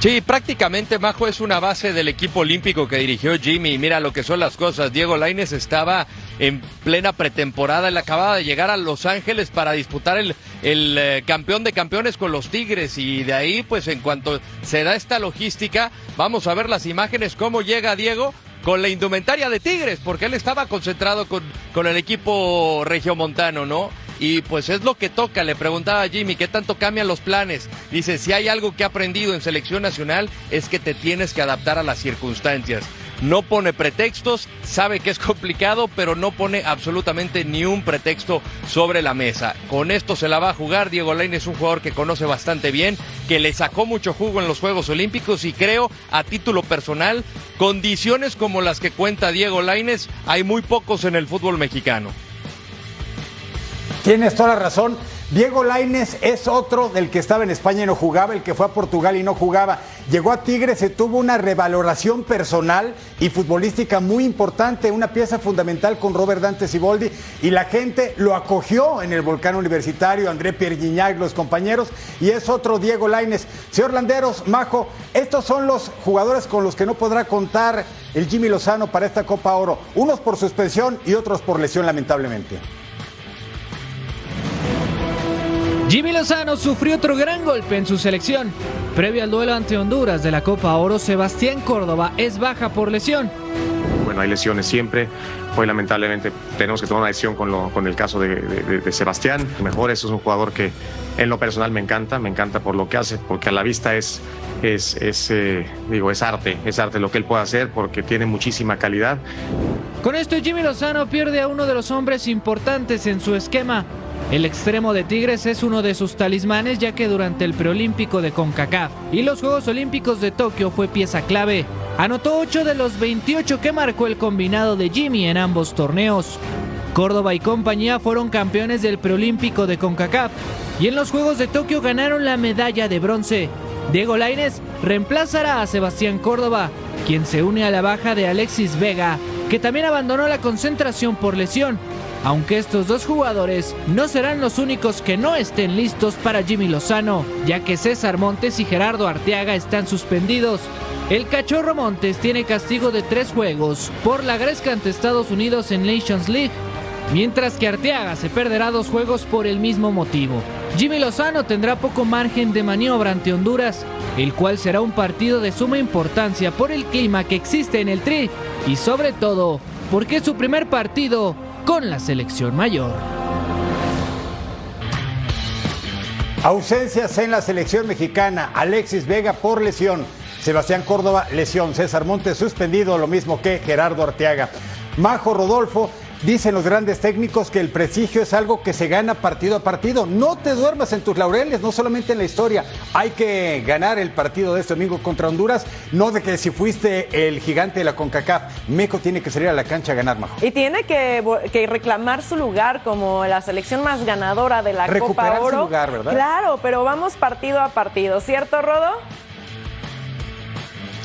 Sí, prácticamente Majo es una base del equipo olímpico que dirigió Jimmy. Mira lo que son las cosas. Diego Laines estaba en plena pretemporada. Él acababa de llegar a Los Ángeles para disputar el, el eh, campeón de campeones con los Tigres. Y de ahí, pues en cuanto se da esta logística, vamos a ver las imágenes, cómo llega Diego con la indumentaria de Tigres, porque él estaba concentrado con, con el equipo regiomontano, ¿no? Y pues es lo que toca. Le preguntaba a Jimmy qué tanto cambian los planes. Dice, si hay algo que ha aprendido en selección nacional es que te tienes que adaptar a las circunstancias. No pone pretextos, sabe que es complicado, pero no pone absolutamente ni un pretexto sobre la mesa. Con esto se la va a jugar. Diego Lain es un jugador que conoce bastante bien, que le sacó mucho jugo en los Juegos Olímpicos y creo, a título personal, condiciones como las que cuenta Diego Laines, hay muy pocos en el fútbol mexicano. Tienes toda la razón. Diego Laines es otro del que estaba en España y no jugaba, el que fue a Portugal y no jugaba. Llegó a Tigres, se tuvo una revaloración personal y futbolística muy importante, una pieza fundamental con Robert Dante Siboldi y la gente lo acogió en el volcán universitario, André Pierre Gignac, los compañeros, y es otro Diego Laines. Señor Landeros, Majo, estos son los jugadores con los que no podrá contar el Jimmy Lozano para esta Copa Oro, unos por suspensión y otros por lesión, lamentablemente. Jimmy Lozano sufrió otro gran golpe en su selección. Previo al duelo ante Honduras de la Copa Oro, Sebastián Córdoba es baja por lesión. Bueno, hay lesiones siempre. Hoy lamentablemente tenemos que tomar una decisión con, lo, con el caso de, de, de, Sebastián. Mejor, eso es un jugador que en lo personal me encanta, me encanta por lo que hace, porque a la vista es, es, es eh, digo, es arte, es arte lo que él puede hacer, porque tiene muchísima calidad. Con esto Jimmy Lozano pierde a uno de los hombres importantes en su esquema. El extremo de Tigres es uno de sus talismanes ya que durante el preolímpico de CONCACAF y los Juegos Olímpicos de Tokio fue pieza clave. Anotó 8 de los 28 que marcó el combinado de Jimmy en ambos torneos. Córdoba y compañía fueron campeones del preolímpico de CONCACAF y en los Juegos de Tokio ganaron la medalla de bronce. Diego Lainez reemplazará a Sebastián Córdoba, quien se une a la baja de Alexis Vega, que también abandonó la concentración por lesión. Aunque estos dos jugadores no serán los únicos que no estén listos para Jimmy Lozano, ya que César Montes y Gerardo Arteaga están suspendidos. El cachorro Montes tiene castigo de tres juegos por la gresca ante Estados Unidos en Nations League, mientras que Arteaga se perderá dos juegos por el mismo motivo. Jimmy Lozano tendrá poco margen de maniobra ante Honduras, el cual será un partido de suma importancia por el clima que existe en el Tri y sobre todo porque es su primer partido con la selección mayor. Ausencias en la selección mexicana. Alexis Vega por lesión. Sebastián Córdoba, lesión. César Montes suspendido, lo mismo que Gerardo Arteaga. Majo Rodolfo Dicen los grandes técnicos que el prestigio es algo que se gana partido a partido. No te duermas en tus laureles, no solamente en la historia. Hay que ganar el partido de este domingo contra Honduras. No de que si fuiste el gigante de la CONCACAF, México tiene que salir a la cancha a ganar, Majo. Y tiene que, que reclamar su lugar como la selección más ganadora de la Copa Oro. Su lugar, ¿verdad? Claro, pero vamos partido a partido, ¿cierto, Rodo?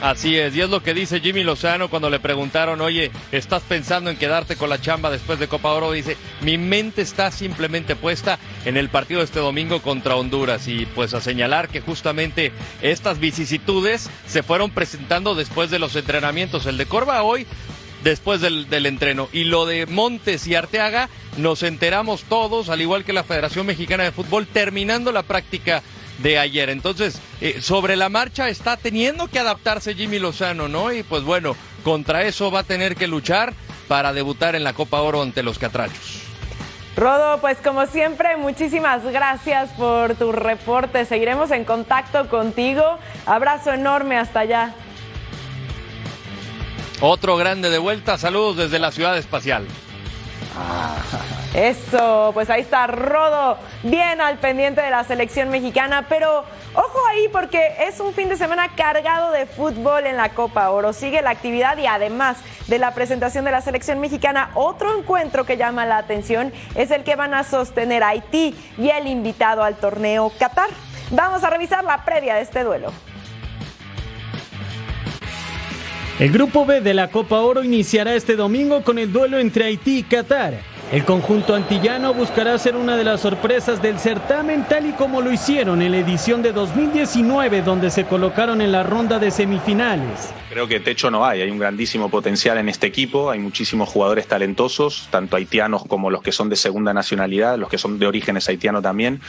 Así es, y es lo que dice Jimmy Lozano cuando le preguntaron, oye, ¿estás pensando en quedarte con la chamba después de Copa Oro? Dice, mi mente está simplemente puesta en el partido de este domingo contra Honduras y pues a señalar que justamente estas vicisitudes se fueron presentando después de los entrenamientos. El de Corva hoy después del, del, entreno. Y lo de Montes y Arteaga, nos enteramos todos, al igual que la Federación Mexicana de Fútbol, terminando la práctica de ayer. Entonces, eh, sobre la marcha está teniendo que adaptarse Jimmy Lozano, ¿no? Y pues bueno, contra eso va a tener que luchar para debutar en la Copa Oro ante los Catrachos. Rodo, pues como siempre, muchísimas gracias por tu reporte. Seguiremos en contacto contigo. Abrazo enorme hasta allá. Otro grande de vuelta. Saludos desde la ciudad espacial. Eso, pues ahí está Rodo, bien al pendiente de la selección mexicana, pero ojo ahí porque es un fin de semana cargado de fútbol en la Copa Oro. Sigue la actividad y además de la presentación de la selección mexicana, otro encuentro que llama la atención es el que van a sostener Haití y el invitado al torneo Qatar. Vamos a revisar la previa de este duelo. El grupo B de la Copa Oro iniciará este domingo con el duelo entre Haití y Qatar. El conjunto antillano buscará ser una de las sorpresas del certamen tal y como lo hicieron en la edición de 2019 donde se colocaron en la ronda de semifinales. Creo que techo no hay, hay un grandísimo potencial en este equipo, hay muchísimos jugadores talentosos, tanto haitianos como los que son de segunda nacionalidad, los que son de orígenes haitianos también.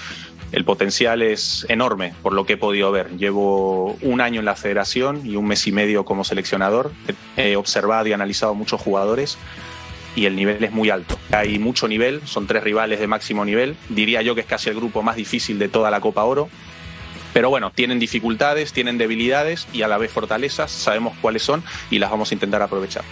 El potencial es enorme por lo que he podido ver. Llevo un año en la federación y un mes y medio como seleccionador. He observado y analizado muchos jugadores y el nivel es muy alto. Hay mucho nivel, son tres rivales de máximo nivel. Diría yo que es casi el grupo más difícil de toda la Copa Oro. Pero bueno, tienen dificultades, tienen debilidades y a la vez fortalezas. Sabemos cuáles son y las vamos a intentar aprovechar.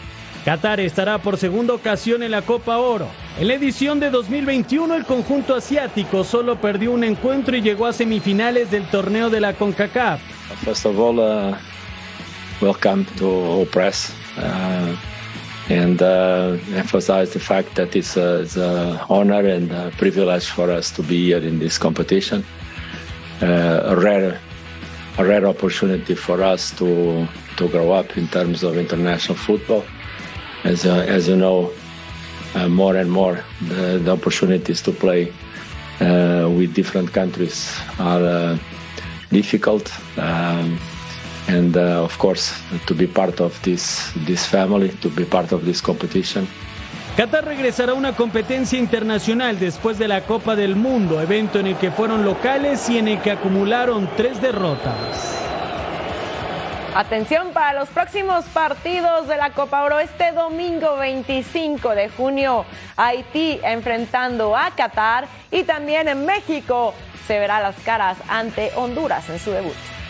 Qatar estará por segunda ocasión en la Copa Oro. En la edición de 2021 el conjunto asiático solo perdió un encuentro y llegó a semifinales del torneo de la CONCACAF. First of all, uh, welcome to Press. Uh, and uh, emphasize the fact that it's a, it's a, honor and a privilege for us to be here in this competition. A rare, a rare opportunity for us to to grow up in terms of international football. As uh, as you know, uh, more and more the, the opportunities to play uh, with different countries are uh, difficult. Um, and uh, of course to be part of this this family, to be part of this competition. Qatar regresará a una competencia internacional después de la Copa del Mundo, evento en el que fueron locales y en el que acumularon tres derrotas. Atención para los próximos partidos de la Copa Oro. Este domingo 25 de junio, Haití enfrentando a Qatar y también en México se verá las caras ante Honduras en su debut.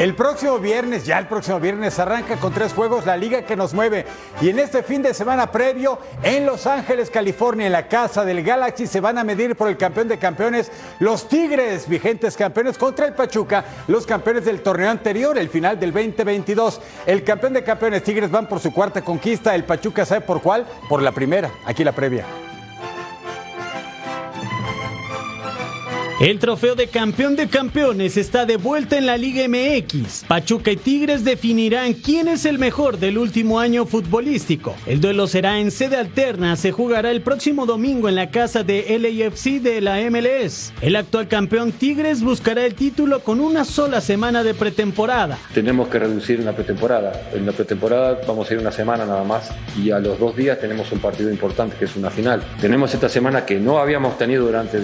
El próximo viernes, ya el próximo viernes, arranca con tres juegos la liga que nos mueve. Y en este fin de semana previo, en Los Ángeles, California, en la casa del Galaxy, se van a medir por el campeón de campeones, los Tigres, vigentes campeones, contra el Pachuca, los campeones del torneo anterior, el final del 2022. El campeón de campeones Tigres van por su cuarta conquista, el Pachuca sabe por cuál, por la primera, aquí la previa. El trofeo de campeón de campeones está de vuelta en la Liga MX. Pachuca y Tigres definirán quién es el mejor del último año futbolístico. El duelo será en sede alterna, se jugará el próximo domingo en la casa de LAFC de la MLS. El actual campeón Tigres buscará el título con una sola semana de pretemporada. Tenemos que reducir en la pretemporada. En la pretemporada vamos a ir una semana nada más y a los dos días tenemos un partido importante que es una final. Tenemos esta semana que no habíamos tenido durante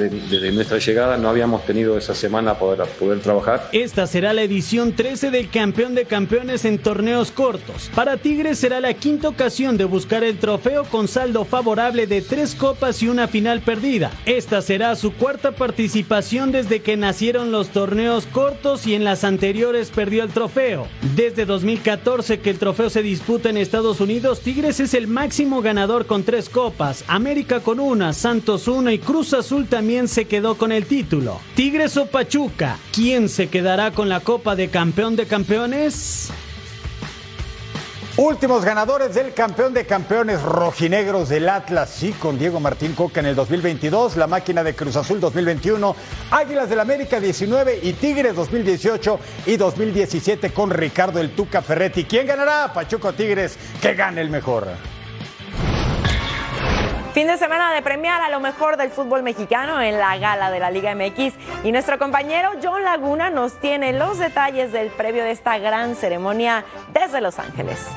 nuestra llegada no habíamos tenido esa semana para poder trabajar. Esta será la edición 13 del campeón de campeones en torneos cortos. Para Tigres será la quinta ocasión de buscar el trofeo con saldo favorable de tres copas y una final perdida. Esta será su cuarta participación desde que nacieron los torneos cortos y en las anteriores perdió el trofeo. Desde 2014 que el trofeo se disputa en Estados Unidos, Tigres es el máximo ganador con tres copas, América con una, Santos una y Cruz Azul también se quedó con el título. Tigres o Pachuca, ¿quién se quedará con la Copa de Campeón de Campeones? Últimos ganadores del campeón de campeones rojinegros del Atlas, sí, con Diego Martín Coca en el 2022, la máquina de Cruz Azul 2021, Águilas del América 19 y Tigres 2018 y 2017 con Ricardo el Tuca Ferretti. ¿Quién ganará? Pachuco Tigres, que gane el mejor. Fin de semana de premiar a lo mejor del fútbol mexicano en la gala de la Liga MX y nuestro compañero John Laguna nos tiene los detalles del previo de esta gran ceremonia desde Los Ángeles.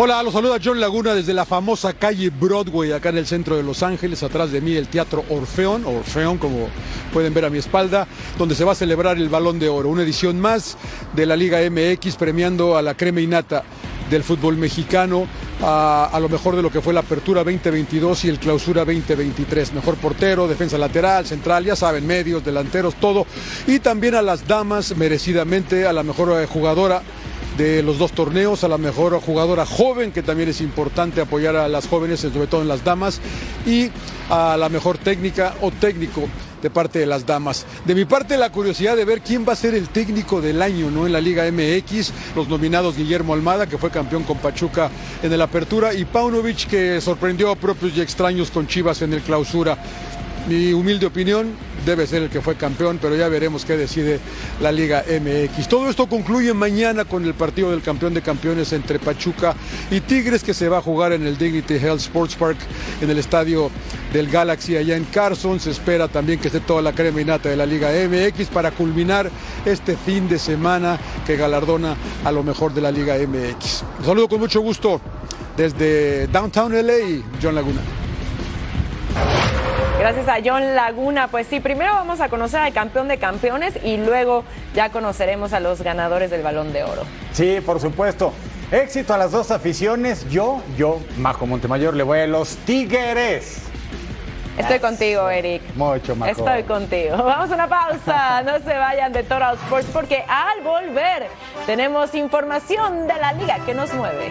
Hola, los saluda John Laguna desde la famosa calle Broadway, acá en el centro de Los Ángeles, atrás de mí el Teatro Orfeón, Orfeón como pueden ver a mi espalda, donde se va a celebrar el Balón de Oro, una edición más de la Liga MX premiando a la crema innata del fútbol mexicano, a, a, lo mejor de lo que fue la apertura 2022 y el clausura 2023. Mejor portero, defensa lateral, central, ya saben, medios, delanteros, todo. Y también a las damas, merecidamente, a la mejor jugadora de los dos torneos, a la mejor jugadora joven, que también es importante apoyar a las jóvenes, sobre todo en las damas, y a la mejor técnica o técnico de parte de las damas. De mi parte, la curiosidad de ver quién va a ser el técnico del año ¿no? en la Liga MX. Los nominados Guillermo Almada, que fue campeón con Pachuca en el Apertura, y Paunovic, que sorprendió a propios y extraños con Chivas en el Clausura. Mi humilde opinión debe ser el que fue campeón, pero ya veremos qué decide la Liga MX. Todo esto concluye mañana con el partido del campeón de campeones entre Pachuca y Tigres que se va a jugar en el Dignity Health Sports Park en el estadio del Galaxy allá en Carson. Se espera también que esté toda la crema innata de la Liga MX para culminar este fin de semana que galardona a lo mejor de la Liga MX. Un saludo con mucho gusto desde Downtown LA, John Laguna. Gracias a John Laguna. Pues sí, primero vamos a conocer al campeón de campeones y luego ya conoceremos a los ganadores del balón de oro. Sí, por supuesto. Éxito a las dos aficiones. Yo, yo, Majo Montemayor, le voy a los Tigres. Estoy contigo, Eric. Mucho más. Estoy contigo. Vamos a una pausa. No se vayan de Total Sports porque al volver tenemos información de la liga que nos mueve.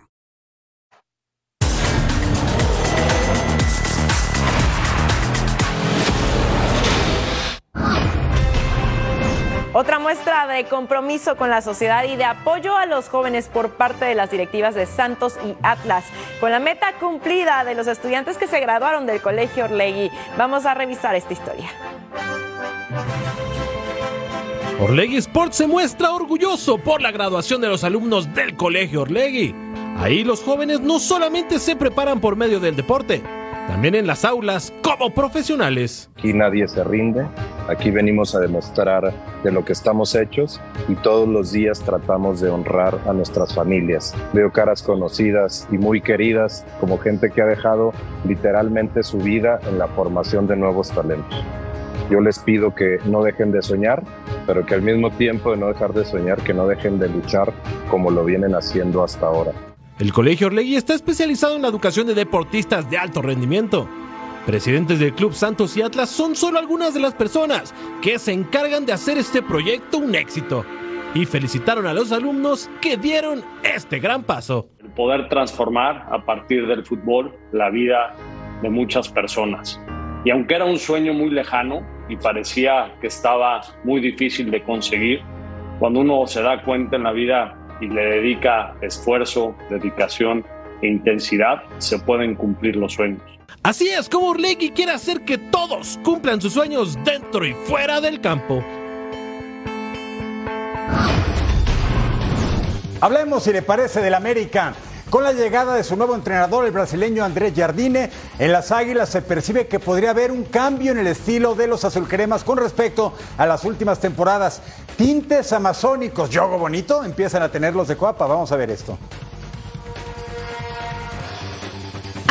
Otra muestra de compromiso con la sociedad y de apoyo a los jóvenes por parte de las directivas de Santos y Atlas. Con la meta cumplida de los estudiantes que se graduaron del Colegio Orlegui, vamos a revisar esta historia. Orlegui Sports se muestra orgulloso por la graduación de los alumnos del Colegio Orlegui. Ahí los jóvenes no solamente se preparan por medio del deporte, también en las aulas como profesionales. Aquí nadie se rinde, aquí venimos a demostrar de lo que estamos hechos y todos los días tratamos de honrar a nuestras familias. Veo caras conocidas y muy queridas como gente que ha dejado literalmente su vida en la formación de nuevos talentos. Yo les pido que no dejen de soñar, pero que al mismo tiempo de no dejar de soñar, que no dejen de luchar como lo vienen haciendo hasta ahora. El Colegio Orlegui está especializado en la educación de deportistas de alto rendimiento. Presidentes del Club Santos y Atlas son solo algunas de las personas que se encargan de hacer este proyecto un éxito. Y felicitaron a los alumnos que dieron este gran paso. Poder transformar a partir del fútbol la vida de muchas personas. Y aunque era un sueño muy lejano y parecía que estaba muy difícil de conseguir, cuando uno se da cuenta en la vida y le dedica esfuerzo, dedicación e intensidad, se pueden cumplir los sueños. Así es como Urlegui quiere hacer que todos cumplan sus sueños dentro y fuera del campo. Hablemos, si le parece, del América. Con la llegada de su nuevo entrenador, el brasileño Andrés Jardine, en las Águilas se percibe que podría haber un cambio en el estilo de los azulcremas con respecto a las últimas temporadas. Tintes amazónicos, yogo bonito, empiezan a tenerlos de coapa. Vamos a ver esto.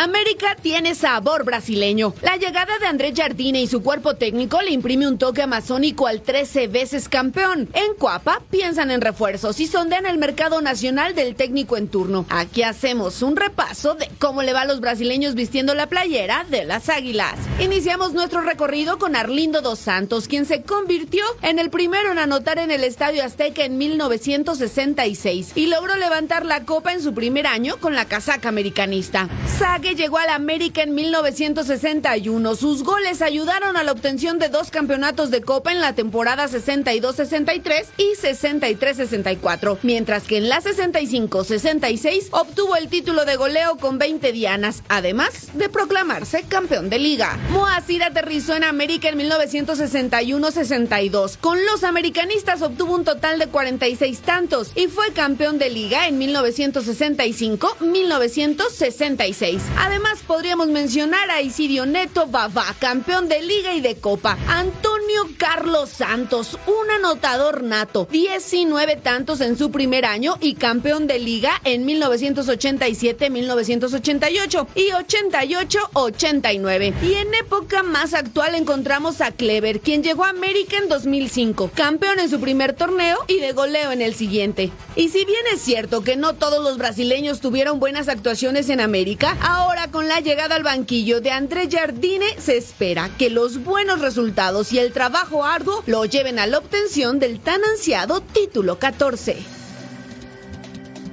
América tiene sabor brasileño. La llegada de Andrés Jardine y su cuerpo técnico le imprime un toque amazónico al 13 veces campeón. En Cuapa piensan en refuerzos y sondean el mercado nacional del técnico en turno. Aquí hacemos un repaso de cómo le va a los brasileños vistiendo la playera de las Águilas. Iniciamos nuestro recorrido con Arlindo dos Santos, quien se convirtió en el primero en anotar en el Estadio Azteca en 1966 y logró levantar la copa en su primer año con la casaca americanista. Sague llegó al América en 1961. Sus goles ayudaron a la obtención de dos campeonatos de Copa en la temporada 62-63 y 63-64, mientras que en la 65-66 obtuvo el título de goleo con 20 dianas, además de proclamarse campeón de liga. Moacir aterrizó en América en 1961-62. Con los americanistas obtuvo un total de 46 tantos y fue campeón de liga en 1965-1966. Además, podríamos mencionar a Isidio Neto Baba, campeón de Liga y de Copa. Antonio Carlos Santos, un anotador nato, 19 tantos en su primer año y campeón de Liga en 1987-1988 y 88-89. Y en época más actual encontramos a Clever, quien llegó a América en 2005, campeón en su primer torneo y de goleo en el siguiente. Y si bien es cierto que no todos los brasileños tuvieron buenas actuaciones en América, ahora con la llegada al banquillo de André Jardine se espera que los buenos resultados y el trabajo arduo lo lleven a la obtención del tan ansiado título 14.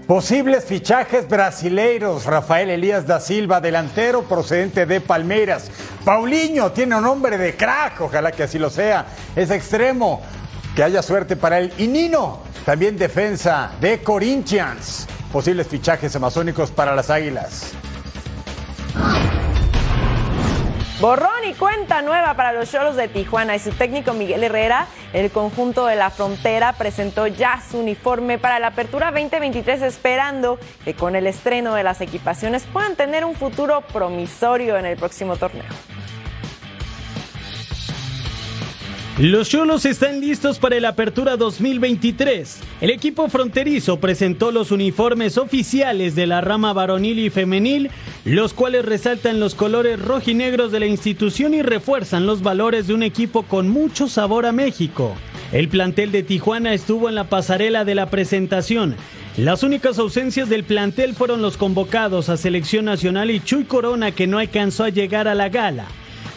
Posibles fichajes brasileiros. Rafael Elías da Silva, delantero procedente de Palmeiras. Paulinho tiene un nombre de crack, ojalá que así lo sea. Es extremo. Que haya suerte para él. Y Nino, también defensa de Corinthians. Posibles fichajes amazónicos para las Águilas. Borrón y cuenta nueva para los Cholos de Tijuana y su técnico Miguel Herrera. El conjunto de la frontera presentó ya su uniforme para la apertura 2023 esperando que con el estreno de las equipaciones puedan tener un futuro promisorio en el próximo torneo. Los Cholos están listos para la apertura 2023. El equipo fronterizo presentó los uniformes oficiales de la rama varonil y femenil, los cuales resaltan los colores rojinegros de la institución y refuerzan los valores de un equipo con mucho sabor a México. El plantel de Tijuana estuvo en la pasarela de la presentación. Las únicas ausencias del plantel fueron los convocados a selección nacional y Chuy Corona que no alcanzó a llegar a la gala.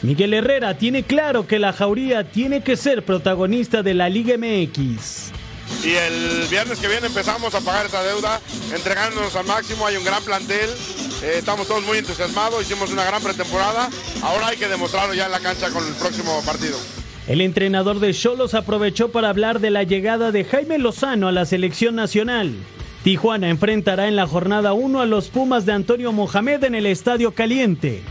Miguel Herrera tiene claro que la Jauría tiene que ser protagonista de la Liga MX. Y el viernes que viene empezamos a pagar esa deuda, entregándonos al máximo, hay un gran plantel, eh, estamos todos muy entusiasmados, hicimos una gran pretemporada, ahora hay que demostrarlo ya en la cancha con el próximo partido. El entrenador de Cholos aprovechó para hablar de la llegada de Jaime Lozano a la selección nacional. Tijuana enfrentará en la jornada 1 a los Pumas de Antonio Mohamed en el Estadio Caliente.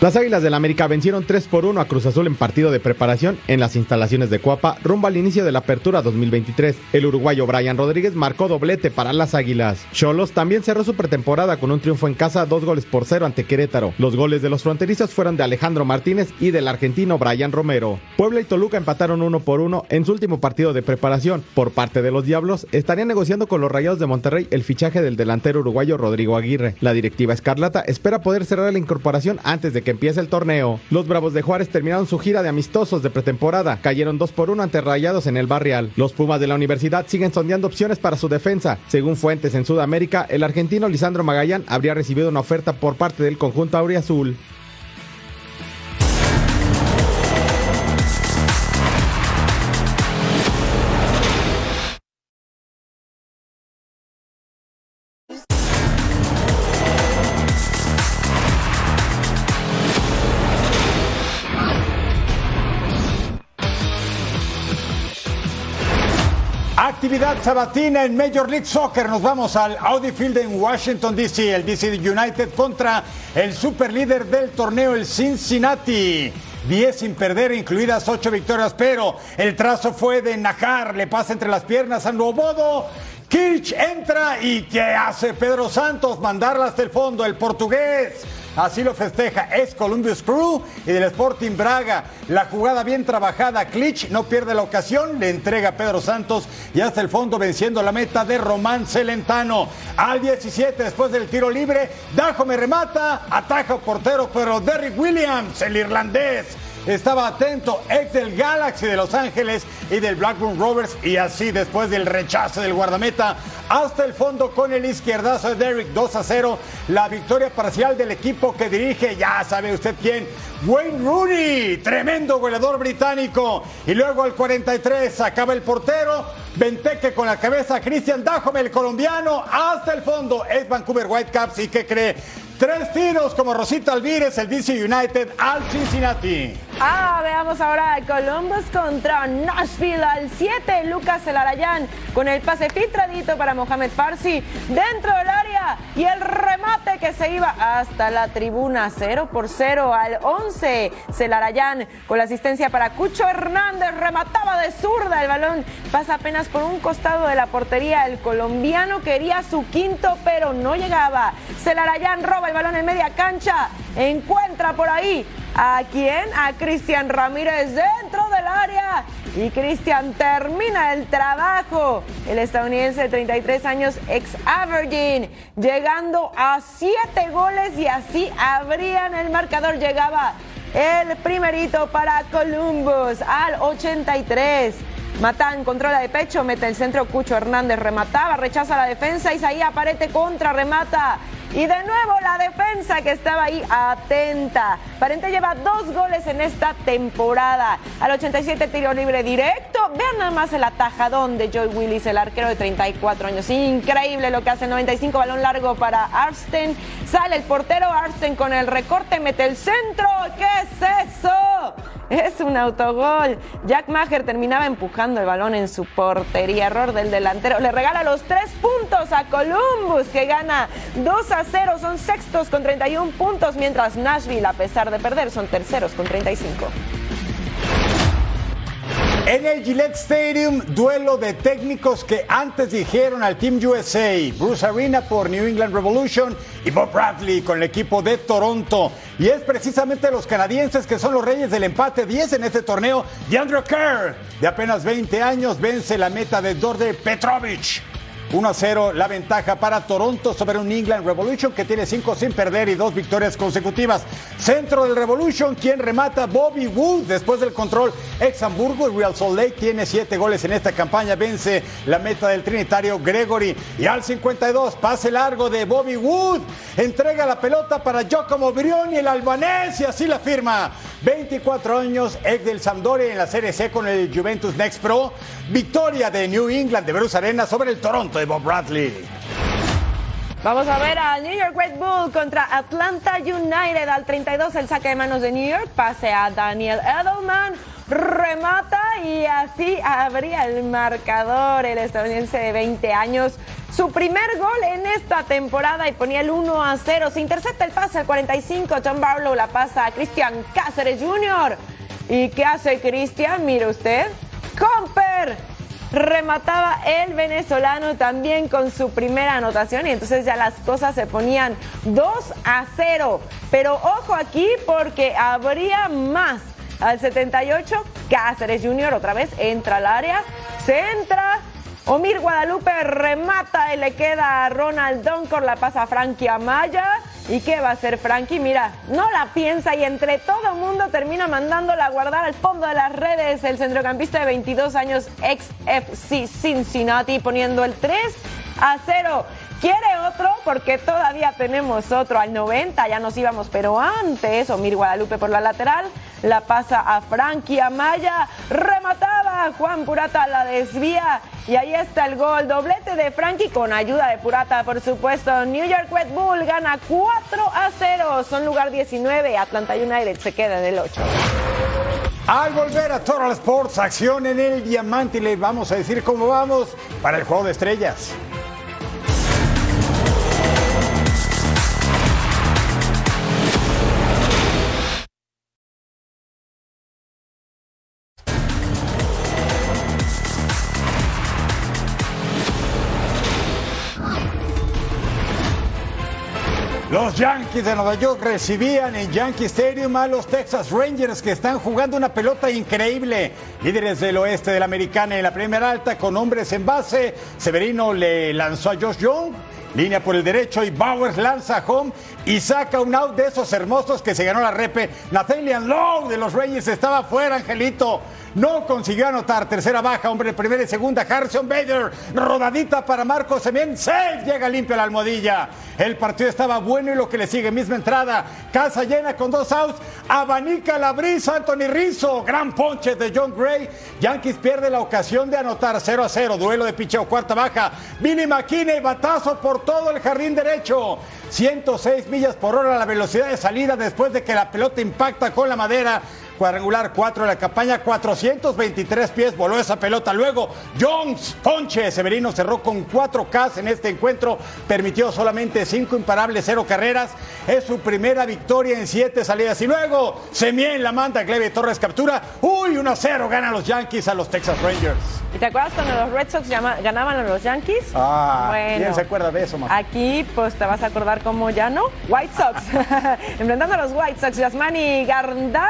Las Águilas del América vencieron 3 por 1 a Cruz Azul en partido de preparación en las instalaciones de Cuapa rumbo al inicio de la apertura 2023. El uruguayo Brian Rodríguez marcó doblete para las Águilas. Cholos también cerró su pretemporada con un triunfo en casa, dos goles por cero ante Querétaro. Los goles de los fronterizos fueron de Alejandro Martínez y del argentino Brian Romero. Puebla y Toluca empataron uno por uno en su último partido de preparación. Por parte de los Diablos, estarían negociando con los Rayados de Monterrey el fichaje del delantero uruguayo Rodrigo Aguirre. La directiva Escarlata espera poder cerrar la incorporación antes de que empiece el torneo. Los Bravos de Juárez terminaron su gira de amistosos de pretemporada. Cayeron 2 por 1 ante Rayados en el Barrial. Los Pumas de la universidad siguen sondeando opciones para su defensa. Según fuentes en Sudamérica, el argentino Lisandro Magallán habría recibido una oferta por parte del conjunto auriazul. Sabatina en Major League Soccer. Nos vamos al Audi Field en Washington, D.C. El DC United contra el superlíder del torneo, el Cincinnati. 10 sin perder, incluidas 8 victorias, pero el trazo fue de Najar. Le pasa entre las piernas a Novodo. Kirch entra y ¿qué hace Pedro Santos? Mandarla hasta el fondo. El portugués Así lo festeja. Es Columbus Crew y del Sporting Braga. La jugada bien trabajada. Klitsch no pierde la ocasión. Le entrega a Pedro Santos y hasta el fondo venciendo la meta de Román Celentano. Al 17 después del tiro libre. Dajo me remata. Ataja portero, pero Derrick Williams, el irlandés estaba atento, ex del Galaxy de Los Ángeles y del Blackburn Rovers, y así después del rechazo del guardameta hasta el fondo con el izquierdazo de Derrick 2 a 0, la victoria parcial del equipo que dirige, ya sabe usted quién, Wayne Rooney, tremendo goleador británico, y luego al 43 acaba el portero, Venteque con la cabeza, Cristian Dajome, el colombiano, hasta el fondo, es Vancouver Whitecaps, y que cree, Tres tiros como Rosita Alvírez, el DC United al Cincinnati. Ah, veamos ahora Columbus contra Nashville al 7. Lucas Elarayán con el pase filtradito para Mohamed Farsi dentro del área y el remate que se iba hasta la tribuna 0 por 0 al 11. Celarayán con la asistencia para Cucho Hernández remataba de zurda. El balón pasa apenas por un costado de la portería. El colombiano quería su quinto, pero no llegaba. Celarayán roba el balón en media cancha. Encuentra por ahí a quién? A Cristian Ramírez dentro del área. Y Cristian termina el trabajo. El estadounidense de 33 años, ex Aberdeen, llegando a 7 goles y así abrían el marcador. Llegaba el primerito para Columbus al 83. Matán controla de pecho, mete el centro, Cucho Hernández remataba, rechaza la defensa, Isaías Parete contra, remata y de nuevo la defensa que estaba ahí atenta. Parente lleva dos goles en esta temporada. Al 87 tiro libre directo. Vean nada más el atajadón de Joy Willis, el arquero de 34 años. Increíble lo que hace. 95 balón largo para Arsten. Sale el portero Arsten con el recorte, mete el centro. ¿Qué es eso? Es un autogol. Jack Maher terminaba empujando el balón en su portería. Error del delantero. Le regala los tres puntos a Columbus, que gana 2 a 0. Son sextos con 31 puntos, mientras Nashville, a pesar de perder, son terceros con 35. En el Gillette Stadium, duelo de técnicos que antes dijeron al Team USA, Bruce Arena por New England Revolution y Bob Bradley con el equipo de Toronto. Y es precisamente los canadienses que son los reyes del empate 10 en este torneo. Y Andrew Kerr, de apenas 20 años, vence la meta de Dorde Petrovich. 1 a 0 la ventaja para Toronto sobre un England Revolution que tiene 5 sin perder y dos victorias consecutivas. Centro del Revolution, quien remata Bobby Wood después del control ex Hamburgo. y Real Salt Lake tiene 7 goles en esta campaña, vence la meta del trinitario Gregory. Y al 52, pase largo de Bobby Wood, entrega la pelota para Giacomo Brioni, el albanés, y así la firma. 24 años, ex del Sampdoria en la Serie C con el Juventus Next Pro. Victoria de New England de Bruce Arena sobre el Toronto de Bob Bradley. Vamos a ver a New York Red Bull contra Atlanta United al 32 el saque de manos de New York, pase a Daniel Edelman, remata y así abría el marcador el estadounidense de 20 años. Su primer gol en esta temporada y ponía el 1 a 0. Se intercepta el pase al 45. John Barlow la pasa a Cristian Cáceres Jr. ¿Y qué hace Cristian? Mire usted. Comper remataba el venezolano también con su primera anotación y entonces ya las cosas se ponían 2 a 0. Pero ojo aquí porque habría más. Al 78, Cáceres Jr. otra vez entra al área, centra. Omir Guadalupe remata y le queda a Ronald Doncor, la pasa a Frankie Amaya. ¿Y qué va a hacer Frankie? Mira, no la piensa y entre todo mundo termina mandándola a guardar al fondo de las redes. El centrocampista de 22 años, ex FC Cincinnati, poniendo el 3 a 0. ¿Quiere otro? Porque todavía tenemos otro al 90, ya nos íbamos, pero antes, Omir Guadalupe por la lateral, la pasa a Frankie Amaya, rematada, Juan Purata la desvía y ahí está el gol, doblete de Frankie con ayuda de Purata, por supuesto. New York Red Bull gana 4 a 0, son lugar 19, Atlanta United se queda en el 8. Al volver a Total Sports, acción en el diamante y les vamos a decir cómo vamos para el juego de estrellas. Yankees de Nueva York recibían en Yankee Stadium a los Texas Rangers que están jugando una pelota increíble. Líderes del oeste de la americana en la primera alta con hombres en base. Severino le lanzó a Josh Young. Línea por el derecho y Bowers lanza home y saca un out de esos hermosos que se ganó la repe. Nathaniel Lowe de los Rangers estaba fuera, Angelito. No consiguió anotar. Tercera baja, hombre, primera y segunda. Harrison Bader, rodadita para Marcos Semien. Llega limpio a la almohadilla. El partido estaba bueno y lo que le sigue, misma entrada. Casa llena con dos outs. Abanica la brisa, Anthony Rizzo. Gran ponche de John Gray. Yankees pierde la ocasión de anotar 0 a 0. Duelo de picheo, cuarta baja. Billy McKinney, batazo por todo el jardín derecho. 106 millas por hora la velocidad de salida después de que la pelota impacta con la madera cuadrangular 4 de la campaña, 423 pies voló esa pelota. Luego, Jones, Ponche, Severino cerró con 4 Ks en este encuentro, permitió solamente 5 imparables, 0 carreras. Es su primera victoria en 7 salidas. Y luego, Semien la manda, Glebe Torres captura. Uy, 1 0 ganan los Yankees a los Texas Rangers. ¿Y te acuerdas cuando los Red Sox ganaban a los Yankees? Ah, Bueno. ¿quién se acuerda de eso, man? Aquí, pues te vas a acordar cómo ya no. White Sox. Enfrentando a los White Sox, Yasmani Garndal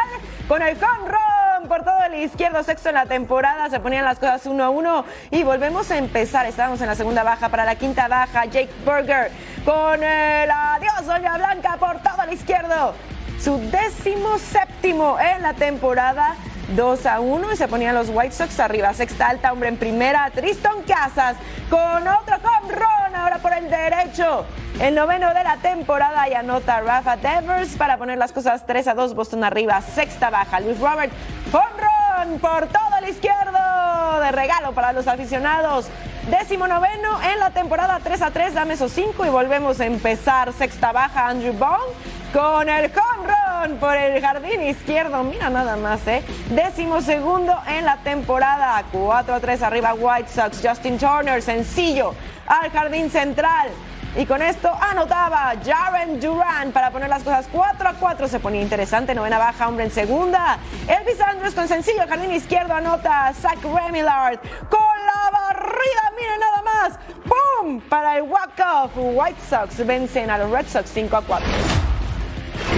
con el run por todo el izquierdo sexto en la temporada. Se ponían las cosas uno a uno y volvemos a empezar. Estábamos en la segunda baja para la quinta baja. Jake Berger con el adiós, Doña Blanca por todo el izquierdo. Su décimo séptimo en la temporada. 2 a 1 y se ponían los White Sox arriba. Sexta alta, hombre en primera. Triston Casas con otro home run ahora por el derecho. El noveno de la temporada y anota Rafa Devers para poner las cosas 3 a 2. Boston arriba. Sexta baja. Luis Robert. Home run por todo el izquierdo. De regalo para los aficionados. Décimo noveno en la temporada 3 a 3. Dame esos 5 y volvemos a empezar. Sexta baja. Andrew Bond con el home run por el jardín izquierdo. Mira nada más, ¿eh? Décimo segundo en la temporada. 4 a 3 arriba White Sox. Justin Turner, sencillo, al jardín central. Y con esto anotaba Jaren Duran para poner las cosas 4 a 4. Se ponía interesante. Novena baja, hombre en segunda. Elvis Andrews con sencillo, jardín izquierdo anota Zach Remillard con la barrida. Miren nada más. ¡Pum! Para el walk-off. White Sox vencen a los Red Sox 5 a 4.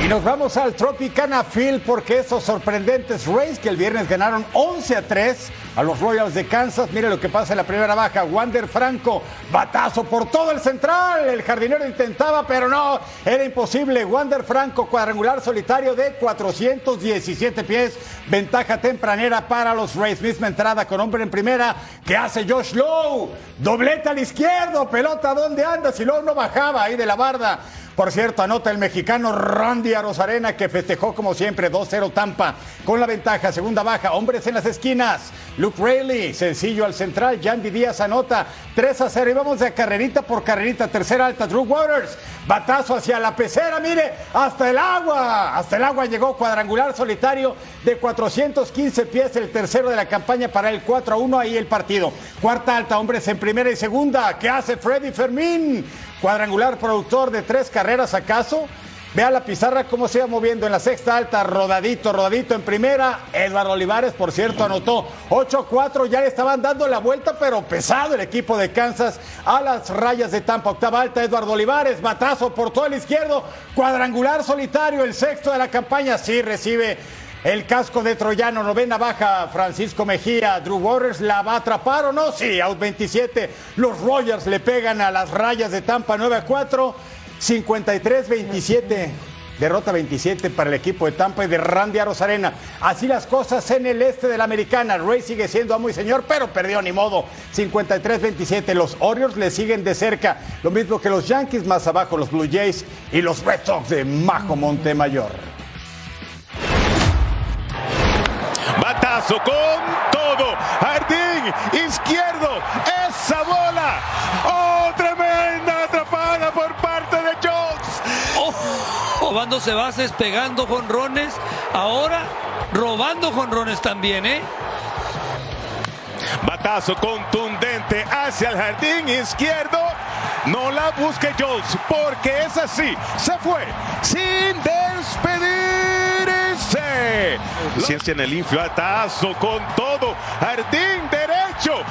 Y nos vamos al Tropicana Field porque esos sorprendentes Rays que el viernes ganaron 11 a 3 a los Royals de Kansas. Mire lo que pasa en la primera baja. Wander Franco, batazo por todo el central. El jardinero intentaba, pero no, era imposible. Wander Franco, cuadrangular solitario de 417 pies. Ventaja tempranera para los Rays. Misma entrada con hombre en primera que hace Josh Lowe. Doblete al izquierdo, pelota, ¿dónde anda? Si Lowe no bajaba ahí de la barda. Por cierto, anota el mexicano Randy Arozarena que festejó como siempre 2-0 Tampa con la ventaja, segunda baja, hombres en las esquinas. Luke Rayleigh, sencillo al central, Yandy Díaz anota 3-0 y vamos de carrerita por carrerita, tercera alta, Drew Waters, batazo hacia la pecera, mire, hasta el agua, hasta el agua llegó cuadrangular solitario de 415 pies, el tercero de la campaña para el 4-1, ahí el partido. Cuarta alta, hombres en primera y segunda, ¿qué hace Freddy Fermín? Cuadrangular productor de tres carreras acaso. Vea la pizarra cómo se va moviendo en la sexta alta, rodadito, rodadito en primera. Eduardo Olivares, por cierto, anotó 8-4. Ya le estaban dando la vuelta, pero pesado el equipo de Kansas a las rayas de Tampa. Octava alta, Eduardo Olivares, batazo por todo el izquierdo. Cuadrangular solitario, el sexto de la campaña. Sí recibe el casco de Troyano, novena baja, Francisco Mejía, Drew Waters, ¿la va a atrapar o no? Sí, out 27. Los Rogers le pegan a las rayas de Tampa 9 a 4, 53-27. Derrota 27 para el equipo de Tampa y de Randy Arozarena. Así las cosas en el este de la americana. Ray sigue siendo amo y señor, pero perdió ni modo. 53-27. Los Orioles le siguen de cerca. Lo mismo que los Yankees, más abajo los Blue Jays y los Red Sox de Majo Montemayor. Batazo con todo. Jardín izquierdo. Esa bola. Oh, tremenda atrapada por parte de Jones. robándose bases, pegando jonrones, ahora robando jonrones también, ¿eh? Batazo contundente hacia el jardín izquierdo. No la busque Jones porque es así. Se fue sin Ciencia en el infio. Batazo con todo. Jardín derecho.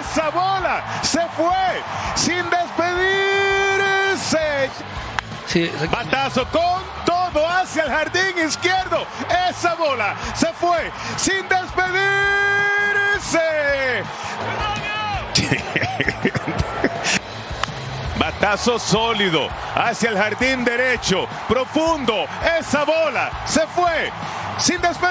Esa bola se fue sin despedirse. Batazo con todo hacia el jardín izquierdo. Esa bola se fue sin despedirse. Batazo sólido hacia el jardín derecho, profundo. Esa bola se fue sin despedirse.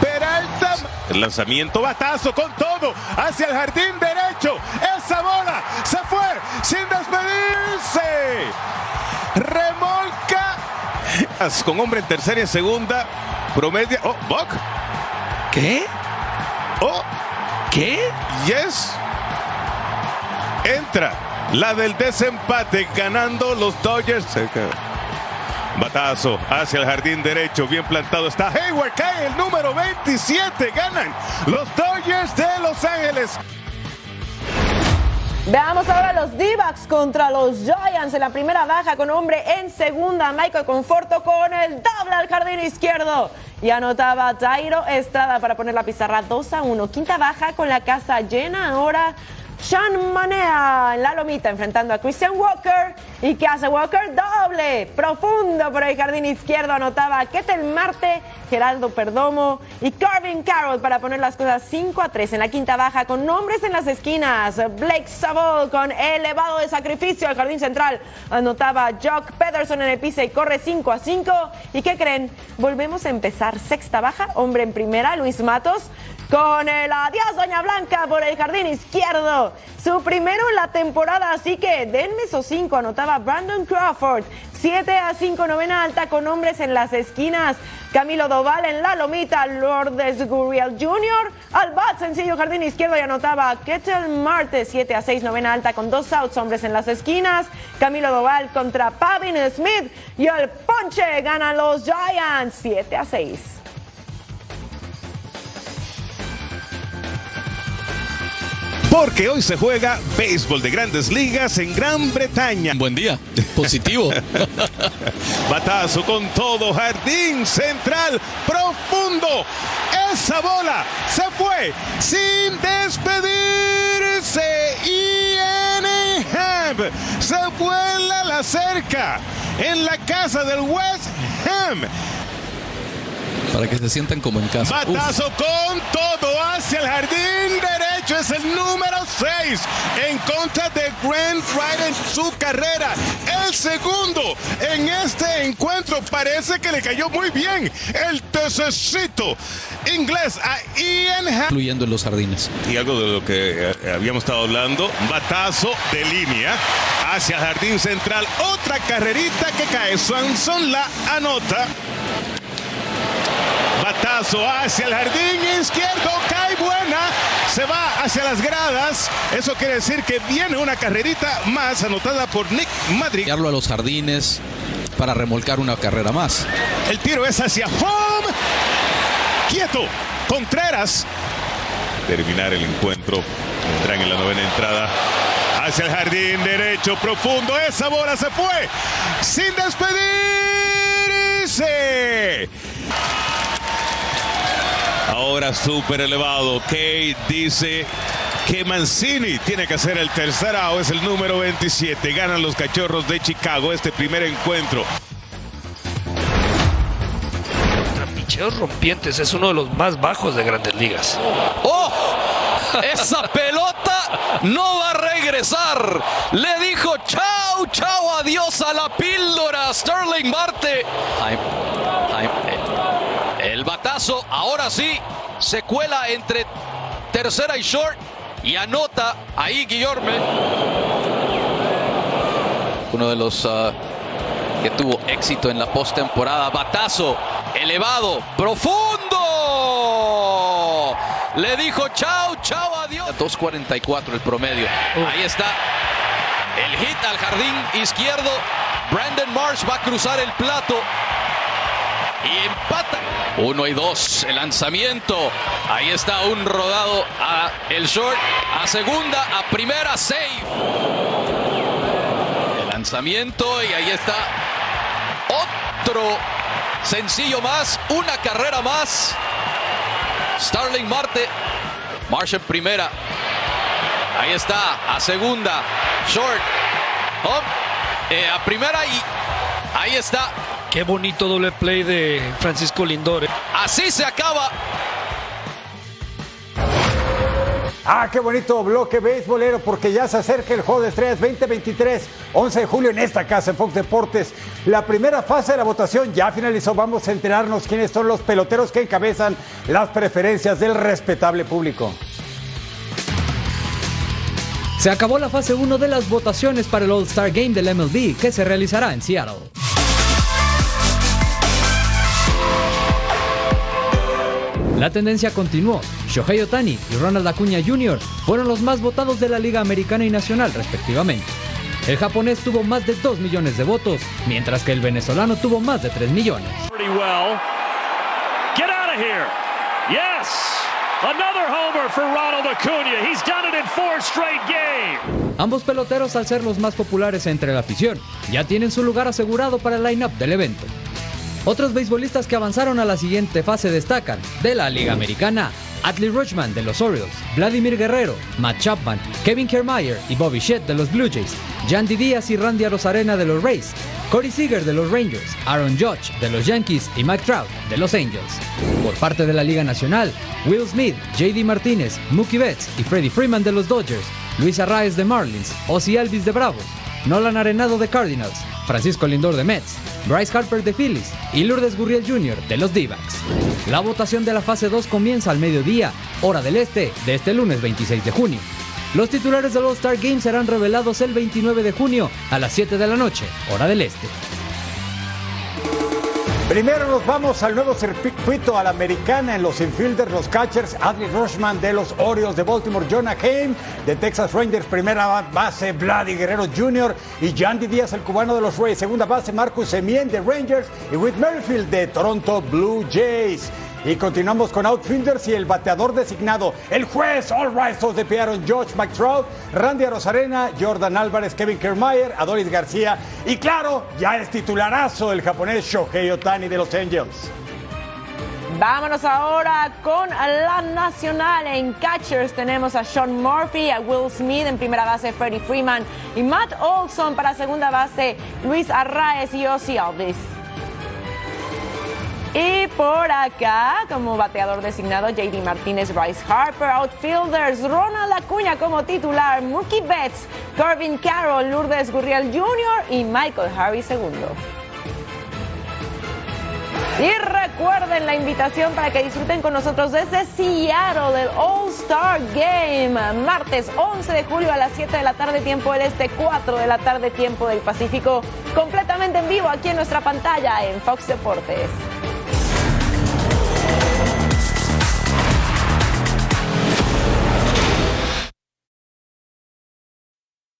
Peralta. El lanzamiento, batazo con todo hacia el jardín derecho. Esa bola se fue sin despedirse. Remolca. Con hombre en tercera y en segunda. Promedia. Oh, Buck. ¿Qué? Oh. ¿Qué? Yes. Entra la del desempate ganando los Dodgers. Batazo hacia el jardín derecho, bien plantado está Hayward, cae el número 27, ganan los Dodgers de Los Ángeles. Veamos ahora los d contra los Giants en la primera baja con hombre en segunda. Michael Conforto con el doble al jardín izquierdo. Y anotaba Jairo Estrada para poner la pizarra 2 a 1. Quinta baja con la casa llena ahora. Sean Manea en la lomita enfrentando a Christian Walker. ¿Y qué hace Walker? Doble, profundo por el jardín izquierdo. Anotaba Ketel Marte, Geraldo Perdomo y Carvin Carroll para poner las cosas 5 a 3 en la quinta baja con nombres en las esquinas. Blake Savol con elevado de sacrificio al jardín central. Anotaba Jock Pederson en el piso y corre 5 a 5. ¿Y qué creen? Volvemos a empezar. Sexta baja, hombre en primera, Luis Matos con el adiós Doña Blanca por el jardín izquierdo. Su primero en la temporada, así que denme esos cinco. Anotaba Brandon Crawford. 7 a 5, novena alta con hombres en las esquinas. Camilo Doval en la lomita. Lourdes Gurriel Jr. al bat, sencillo jardín izquierdo y anotaba Kettle Marte. 7 a 6, novena alta con dos outs, hombres en las esquinas. Camilo Doval contra Pavin Smith. Y el ponche ganan los Giants. 7 a 6. Porque hoy se juega béisbol de grandes ligas en Gran Bretaña. Buen día, positivo. Batazo con todo, jardín central, profundo. Esa bola se fue sin despedirse. Y Ham se vuela la cerca en la casa del West Ham. Para que se sientan como en casa. Batazo con todo hacia el jardín derecho. Es el 6 en contra de Grant Wright en su carrera. El segundo en este encuentro. Parece que le cayó muy bien el tececito inglés a Ian Incluyendo en los jardines. Y algo de lo que eh, habíamos estado hablando, batazo de línea hacia el jardín central, otra carrerita que cae, Swanson la anota. Batazo hacia el jardín izquierdo, cae buena, se va hacia las gradas, eso quiere decir que viene una carrerita más anotada por Nick Madrid. A los jardines para remolcar una carrera más. El tiro es hacia home, quieto, Contreras. Terminar el encuentro, entran en la novena entrada. Hacia el jardín derecho profundo. Esa bola se fue sin despedirse. Ahora súper elevado. Kate dice que Mancini tiene que hacer el tercer out. Es el número 27. Ganan los cachorros de Chicago este primer encuentro. Picheos rompientes es uno de los más bajos de grandes ligas. ¡Oh! Esa pelota no va a regresar. Le dijo chao, chao, adiós a la píldora. Sterling Marte. Jaime, eh, ahora sí, se cuela entre tercera y short y anota ahí Guillorme. Uno de los ah, que tuvo éxito en la postemporada. Batazo, elevado, profundo. Le dijo chao, chao, adiós. 2.44 el promedio. Ahí está. El hit al jardín izquierdo. Brandon Marsh va a cruzar el plato. Y empata. Uno y dos. El lanzamiento. Ahí está un rodado a el short. A segunda, a primera, save. El lanzamiento y ahí está otro sencillo más. Una carrera más. Starling Marte. Marsh en primera. Ahí está. A segunda. Short. Eh, a primera y ahí está. Qué bonito doble play de Francisco Lindor. eh. Así se acaba. Ah, qué bonito bloque beisbolero porque ya se acerca el juego de estrellas 2023, 11 de julio en esta casa en Fox Deportes. La primera fase de la votación ya finalizó. Vamos a enterarnos quiénes son los peloteros que encabezan las preferencias del respetable público. Se acabó la fase 1 de las votaciones para el All-Star Game del MLB que se realizará en Seattle. La tendencia continuó. Shohei Otani y Ronald Acuña Jr. fueron los más votados de la Liga Americana y Nacional, respectivamente. El japonés tuvo más de 2 millones de votos, mientras que el venezolano tuvo más de 3 millones. Ambos peloteros, al ser los más populares entre la afición, ya tienen su lugar asegurado para el line-up del evento. Otros beisbolistas que avanzaron a la siguiente fase destacan de la Liga Americana. Adley Rutschman de los Orioles, Vladimir Guerrero, Matt Chapman, Kevin Kiermaier y Bobby Shett de los Blue Jays, Yandy Díaz y Randy Arozarena de los Rays, Corey Seager de los Rangers, Aaron Judge de los Yankees y Mike Trout de los Angels. Por parte de la Liga Nacional, Will Smith, JD Martínez, Mookie Betts y Freddie Freeman de los Dodgers, Luis Arraez de Marlins, Ozzy Alvis de Bravos, Nolan Arenado de Cardinals, Francisco Lindor de Mets, Bryce Harper de Phillies y Lourdes Gurriel Jr. de los D-backs. La votación de la fase 2 comienza al mediodía, hora del este, de este lunes 26 de junio. Los titulares del All-Star Game serán revelados el 29 de junio a las 7 de la noche, hora del este. Primero nos vamos al nuevo circuito a la americana en los infielders, los catchers, Adley Rushman de los Orioles de Baltimore, Jonah Haim de Texas Rangers, primera base Vladi Guerrero Jr. y Yandy Díaz, el cubano de los Rays, segunda base Marcus Semien de Rangers y Whit Merrifield de Toronto Blue Jays. Y continuamos con outfielders y el bateador designado, el juez All Rise de Pierre George McTrout, Randy Arozarena, Jordan Álvarez, Kevin Kiermaier, Adolis García y claro, ya es titularazo el japonés Shohei Otani de los Angels. Vámonos ahora con la nacional. En catchers tenemos a Sean Murphy, a Will Smith en primera base, Freddie Freeman y Matt Olson para segunda base, Luis Arraez y Ozzy Alvis. Y por acá, como bateador designado, JD Martínez, Bryce Harper, outfielders, Ronald Acuña como titular, Mookie Betts, Corbin Carroll, Lourdes Gurriel Jr. y Michael Harvey II. Y recuerden la invitación para que disfruten con nosotros desde Seattle del All Star Game, martes 11 de julio a las 7 de la tarde tiempo del Este, 4 de la tarde tiempo del Pacífico, completamente en vivo aquí en nuestra pantalla en Fox Deportes.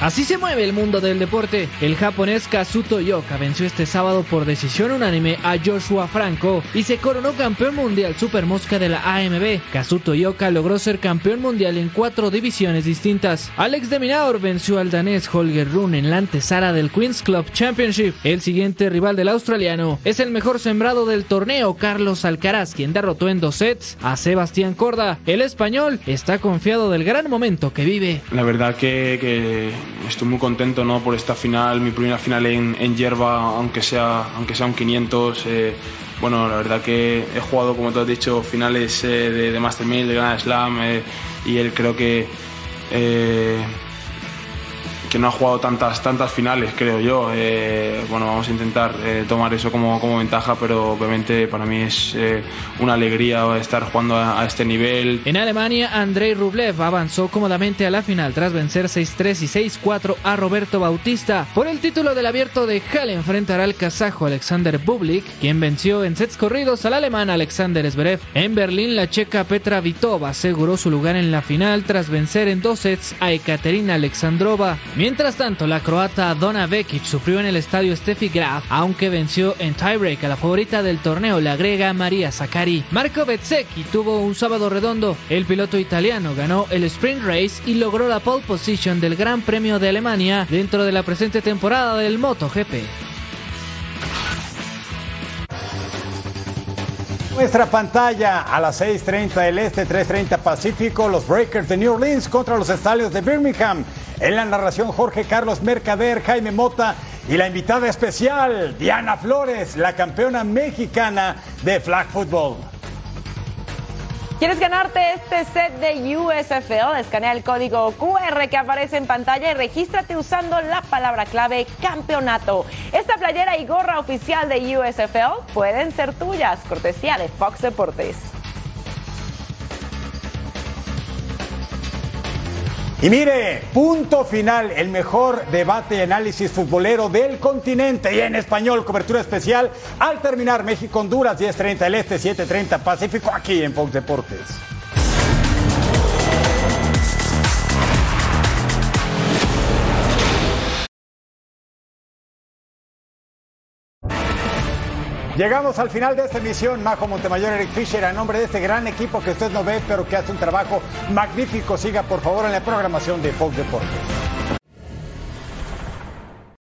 Así se mueve el mundo del deporte. El japonés Kazuto Yoka venció este sábado por decisión unánime a Joshua Franco y se coronó campeón mundial super mosca de la AMB. Kazuto Yoka logró ser campeón mundial en cuatro divisiones distintas. Alex de Minaur venció al danés Holger Rune en la antesala del Queen's Club Championship. El siguiente rival del australiano es el mejor sembrado del torneo, Carlos Alcaraz, quien derrotó en dos sets a Sebastián Corda. El español está confiado del gran momento que vive. La verdad que, que estoy muy contento ¿no? por esta final, mi primera final en, en hierba, aunque sea, aunque sea un 500. Eh, bueno, la verdad que he jugado, como te has dicho, finales eh, de, de, Master 1000, de Grand Slam, eh, y él creo que que no ha jugado tantas, tantas finales, creo yo. Eh, bueno, vamos a intentar eh, tomar eso como, como, ventaja, pero obviamente para mí es eh, una alegría estar jugando a, a, este nivel. En Alemania, Andrei Rublev avanzó cómodamente a la final tras vencer 6-3 y 6-4 a Roberto Bautista. Por el título del abierto de Halle enfrentará al kazajo Alexander Bublik, quien venció en sets corridos al alemán Alexander Zverev. En Berlín, la checa Petra Vitova aseguró su lugar en la final tras vencer en dos sets a Ekaterina Alexandrova. Mientras tanto, la croata Donna Vekic sufrió en el estadio Steffi Graf, aunque venció en tiebreak a la favorita del torneo, la griega María Sakkari. Marco Bezzecchi tuvo un sábado redondo. El piloto italiano ganó el sprint race y logró la pole position del Gran Premio de Alemania dentro de la presente temporada del MotoGP. Nuestra pantalla a las 6.30 del Este, 3.30 Pacífico, los Breakers de New Orleans contra los Estadios de Birmingham. En la narración Jorge Carlos Mercader, Jaime Mota y la invitada especial Diana Flores, la campeona mexicana de flag football. ¿Quieres ganarte este set de USFL? Escanea el código QR que aparece en pantalla y regístrate usando la palabra clave campeonato. Esta playera y gorra oficial de USFL pueden ser tuyas, cortesía de Fox Deportes. Y mire, punto final, el mejor debate y análisis futbolero del continente y en español, cobertura especial al terminar México-Honduras, 10.30 el Este, 7.30 Pacífico, aquí en Fox Deportes. Llegamos al final de esta emisión. Majo Montemayor, Eric Fisher, a nombre de este gran equipo que usted no ve, pero que hace un trabajo magnífico. Siga por favor en la programación de Fox Deportes.